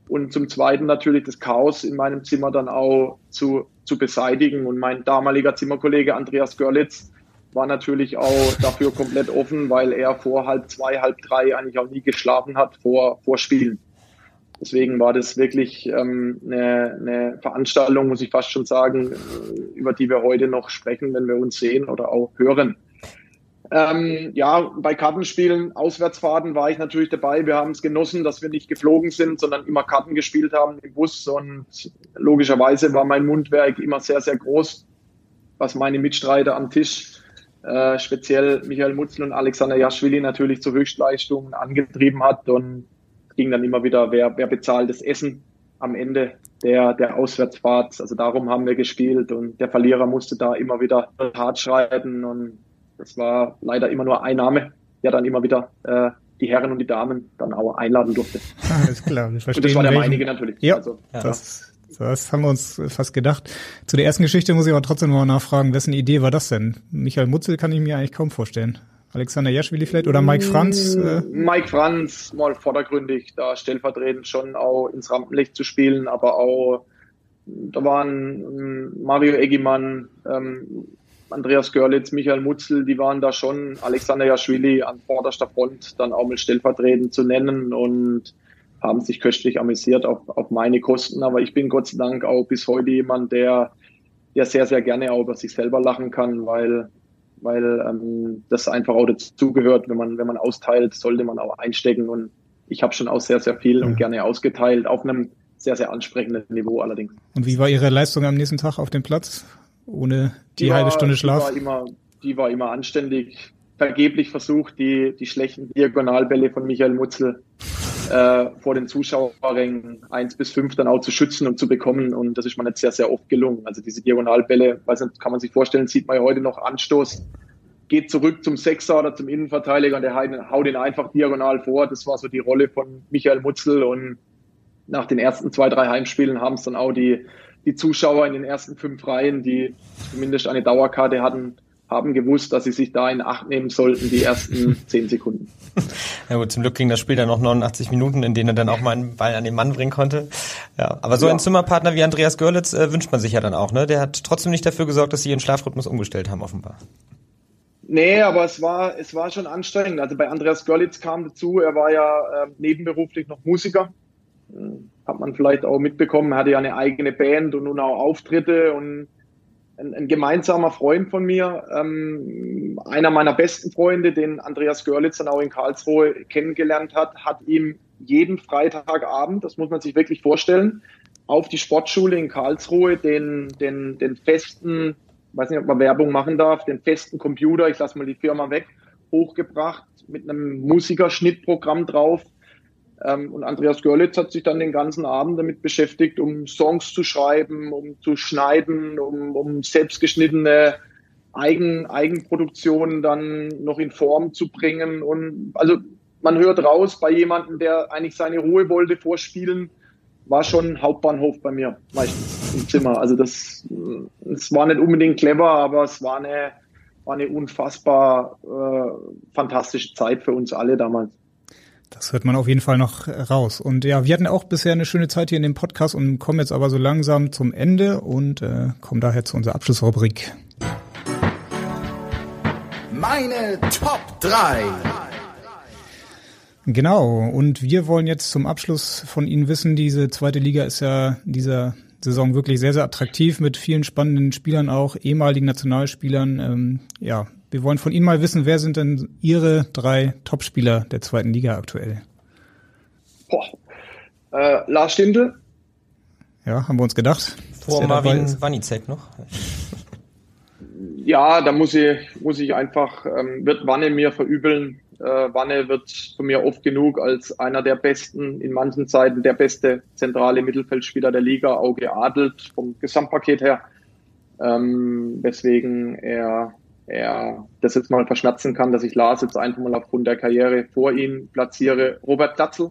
Und zum Zweiten natürlich das Chaos in meinem Zimmer dann auch zu, zu beseitigen. Und mein damaliger Zimmerkollege Andreas Görlitz war natürlich auch dafür komplett offen, weil er vor halb zwei, halb drei eigentlich auch nie geschlafen hat vor, vor Spielen. Deswegen war das wirklich ähm, eine, eine Veranstaltung, muss ich fast schon sagen, über die wir heute noch sprechen, wenn wir uns sehen oder auch hören. Ähm, ja, bei Kartenspielen, Auswärtsfahrten war ich natürlich dabei. Wir haben es genossen, dass wir nicht geflogen sind, sondern immer Karten gespielt haben im Bus. Und logischerweise war mein Mundwerk immer sehr, sehr groß, was meine Mitstreiter am Tisch, äh, speziell Michael Mutzel und Alexander Jaschwili, natürlich zu Höchstleistungen angetrieben hat. Und ging dann immer wieder, wer, wer bezahlt das Essen am Ende der, der Auswärtsfahrt. Also darum haben wir gespielt und der Verlierer musste da immer wieder hart schreiten und das war leider immer nur ein Name, der dann immer wieder äh, die Herren und die Damen dann auch einladen durfte. Alles klar, wir verstehen. Und das war der meinige natürlich. Ja, also, ja. Das, das haben wir uns fast gedacht. Zu der ersten Geschichte muss ich aber trotzdem noch nachfragen, wessen Idee war das denn? Michael Mutzel kann ich mir eigentlich kaum vorstellen. Alexander Jaschwili vielleicht oder Mike Franz? Äh? Mike Franz, mal vordergründig, da stellvertretend schon auch ins Rampenlicht zu spielen, aber auch da waren ähm, Mario Eggimann, ähm, Andreas Görlitz, Michael Mutzel, die waren da schon, Alexander Jaschwili an vorderster Front dann auch mal stellvertretend zu nennen und haben sich köstlich amüsiert auf, auf meine Kosten. Aber ich bin Gott sei Dank auch bis heute jemand, der, der sehr, sehr gerne auch über sich selber lachen kann, weil weil ähm, das einfach auch dazugehört. Wenn man, wenn man austeilt, sollte man auch einstecken. Und ich habe schon auch sehr, sehr viel ja. und gerne ausgeteilt, auf einem sehr, sehr ansprechenden Niveau allerdings. Und wie war Ihre Leistung am nächsten Tag auf dem Platz? Ohne die, die halbe Stunde Schlaf? Die war immer, die war immer anständig. Vergeblich versucht, die, die schlechten Diagonalbälle von Michael Mutzel äh, vor den Zuschauerrängen eins bis fünf dann auch zu schützen und zu bekommen. Und das ist mir nicht sehr, sehr oft gelungen. Also diese Diagonalbälle, weiß nicht, kann man sich vorstellen, sieht man ja heute noch Anstoß, geht zurück zum Sechser oder zum Innenverteidiger und der haut ihn einfach diagonal vor. Das war so die Rolle von Michael Mutzel und nach den ersten zwei, drei Heimspielen haben es dann auch die, die Zuschauer in den ersten fünf Reihen, die zumindest eine Dauerkarte hatten, haben gewusst, dass sie sich da in Acht nehmen sollten, die ersten zehn Sekunden. Ja gut, zum Glück ging das Spiel dann noch 89 Minuten, in denen er dann auch mal einen Ball an den Mann bringen konnte. Ja, aber so ja. einen Zimmerpartner wie Andreas Görlitz äh, wünscht man sich ja dann auch, ne? Der hat trotzdem nicht dafür gesorgt, dass sie ihren Schlafrhythmus umgestellt haben, offenbar. Nee, aber es war, es war schon anstrengend. Also bei Andreas Görlitz kam dazu, er war ja äh, nebenberuflich noch Musiker. Hm, hat man vielleicht auch mitbekommen, er hatte ja eine eigene Band und nun auch Auftritte und ein, ein gemeinsamer Freund von mir, ähm, einer meiner besten Freunde, den Andreas Görlitz dann auch in Karlsruhe kennengelernt hat, hat ihm jeden Freitagabend, das muss man sich wirklich vorstellen, auf die Sportschule in Karlsruhe den, den, den festen, weiß nicht, ob man Werbung machen darf, den festen Computer, ich lasse mal die Firma weg, hochgebracht mit einem Musikerschnittprogramm drauf, und Andreas Görlitz hat sich dann den ganzen Abend damit beschäftigt, um Songs zu schreiben, um zu schneiden, um, um selbstgeschnittene Eigen, Eigenproduktionen dann noch in Form zu bringen. Und also man hört raus, bei jemandem, der eigentlich seine Ruhe wollte vorspielen, war schon Hauptbahnhof bei mir meistens im Zimmer. Also das, das war nicht unbedingt clever, aber es war eine, war eine unfassbar äh, fantastische Zeit für uns alle damals. Das hört man auf jeden Fall noch raus. Und ja, wir hatten auch bisher eine schöne Zeit hier in dem Podcast und kommen jetzt aber so langsam zum Ende und äh, kommen daher zu unserer Abschlussrubrik. Meine Top 3. Genau, und wir wollen jetzt zum Abschluss von Ihnen wissen, diese zweite Liga ist ja dieser Saison wirklich sehr, sehr attraktiv mit vielen spannenden Spielern auch, ehemaligen Nationalspielern. Ähm, ja, wir wollen von Ihnen mal wissen, wer sind denn Ihre drei Topspieler der zweiten Liga aktuell? Boah. Äh, Lars Stindl. Ja, haben wir uns gedacht. Vor Marvin Wanizek noch. ja, da muss ich, muss ich einfach, ähm, wird Wanne mir verübeln. Äh, Wanne wird von mir oft genug als einer der besten, in manchen Zeiten der beste zentrale Mittelfeldspieler der Liga auch geadelt vom Gesamtpaket her. Ähm, weswegen er, er das jetzt mal verschmerzen kann, dass ich Lars jetzt einfach mal aufgrund der Karriere vor ihm platziere. Robert Platzel,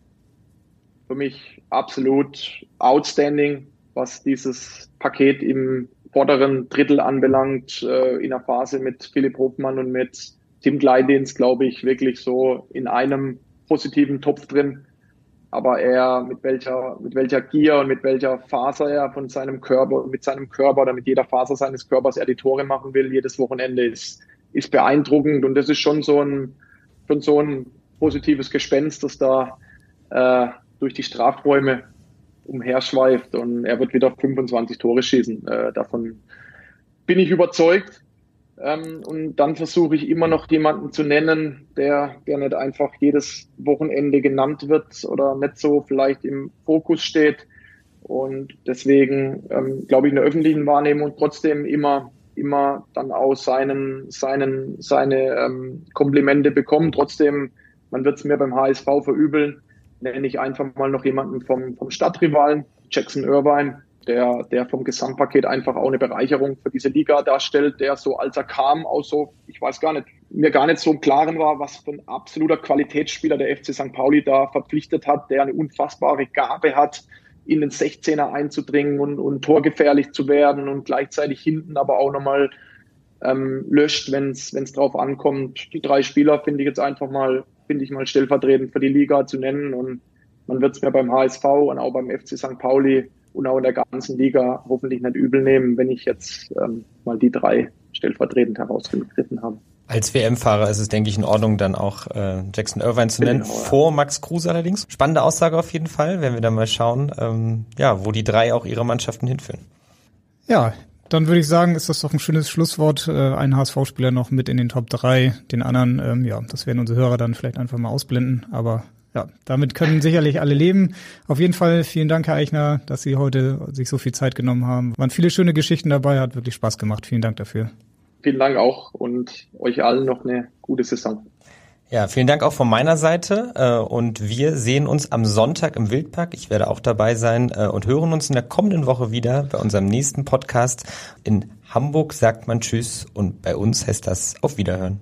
für mich absolut outstanding, was dieses Paket im vorderen Drittel anbelangt, äh, in der Phase mit Philipp Hofmann und mit Tim Gleidins, glaube ich, wirklich so in einem positiven Topf drin. Aber er, mit welcher, mit welcher Gier und mit welcher Faser er von seinem Körper, mit seinem Körper oder mit jeder Faser seines Körpers er die Tore machen will, jedes Wochenende ist, ist beeindruckend. Und das ist schon so ein, schon so ein positives Gespenst, das da äh, durch die Strafräume umherschweift und er wird wieder 25 Tore schießen. Äh, davon bin ich überzeugt. Ähm, und dann versuche ich immer noch jemanden zu nennen, der, der nicht einfach jedes Wochenende genannt wird oder nicht so vielleicht im Fokus steht. Und deswegen ähm, glaube ich in der öffentlichen Wahrnehmung trotzdem immer immer dann auch seinen seinen seine ähm, Komplimente bekommen. Trotzdem, man wird es mir beim HSV verübeln nenne ich einfach mal noch jemanden vom, vom Stadtrivalen, Jackson Irvine, der, der vom Gesamtpaket einfach auch eine Bereicherung für diese Liga darstellt, der so als er kam, auch so, ich weiß gar nicht, mir gar nicht so im Klaren war, was für ein absoluter Qualitätsspieler der FC St. Pauli da verpflichtet hat, der eine unfassbare Gabe hat, in den 16er einzudringen und, und torgefährlich zu werden und gleichzeitig hinten aber auch nochmal ähm, löscht, wenn es drauf ankommt. Die drei Spieler finde ich jetzt einfach mal finde ich mal stellvertretend für die Liga zu nennen. Und man wird es mir beim HSV und auch beim FC St. Pauli und auch in der ganzen Liga hoffentlich nicht übel nehmen, wenn ich jetzt ähm, mal die drei stellvertretend herausgegriffen habe. Als WM-Fahrer ist es, denke ich, in Ordnung, dann auch äh, Jackson Irvine zu nennen, genau, ja. vor Max Kruse allerdings. Spannende Aussage auf jeden Fall, wenn wir dann mal schauen, ähm, ja, wo die drei auch ihre Mannschaften hinführen. Ja, dann würde ich sagen, ist das doch ein schönes Schlusswort. Äh, ein HSV-Spieler noch mit in den Top 3. Den anderen, ähm, ja, das werden unsere Hörer dann vielleicht einfach mal ausblenden. Aber ja, damit können sicherlich alle leben. Auf jeden Fall vielen Dank, Herr Eichner, dass Sie heute sich so viel Zeit genommen haben. Waren viele schöne Geschichten dabei, hat wirklich Spaß gemacht. Vielen Dank dafür. Vielen Dank auch und euch allen noch eine gute Saison. Ja, vielen Dank auch von meiner Seite äh, und wir sehen uns am Sonntag im Wildpark. Ich werde auch dabei sein äh, und hören uns in der kommenden Woche wieder bei unserem nächsten Podcast. In Hamburg sagt man Tschüss und bei uns heißt das Auf Wiederhören.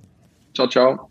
Ciao, ciao.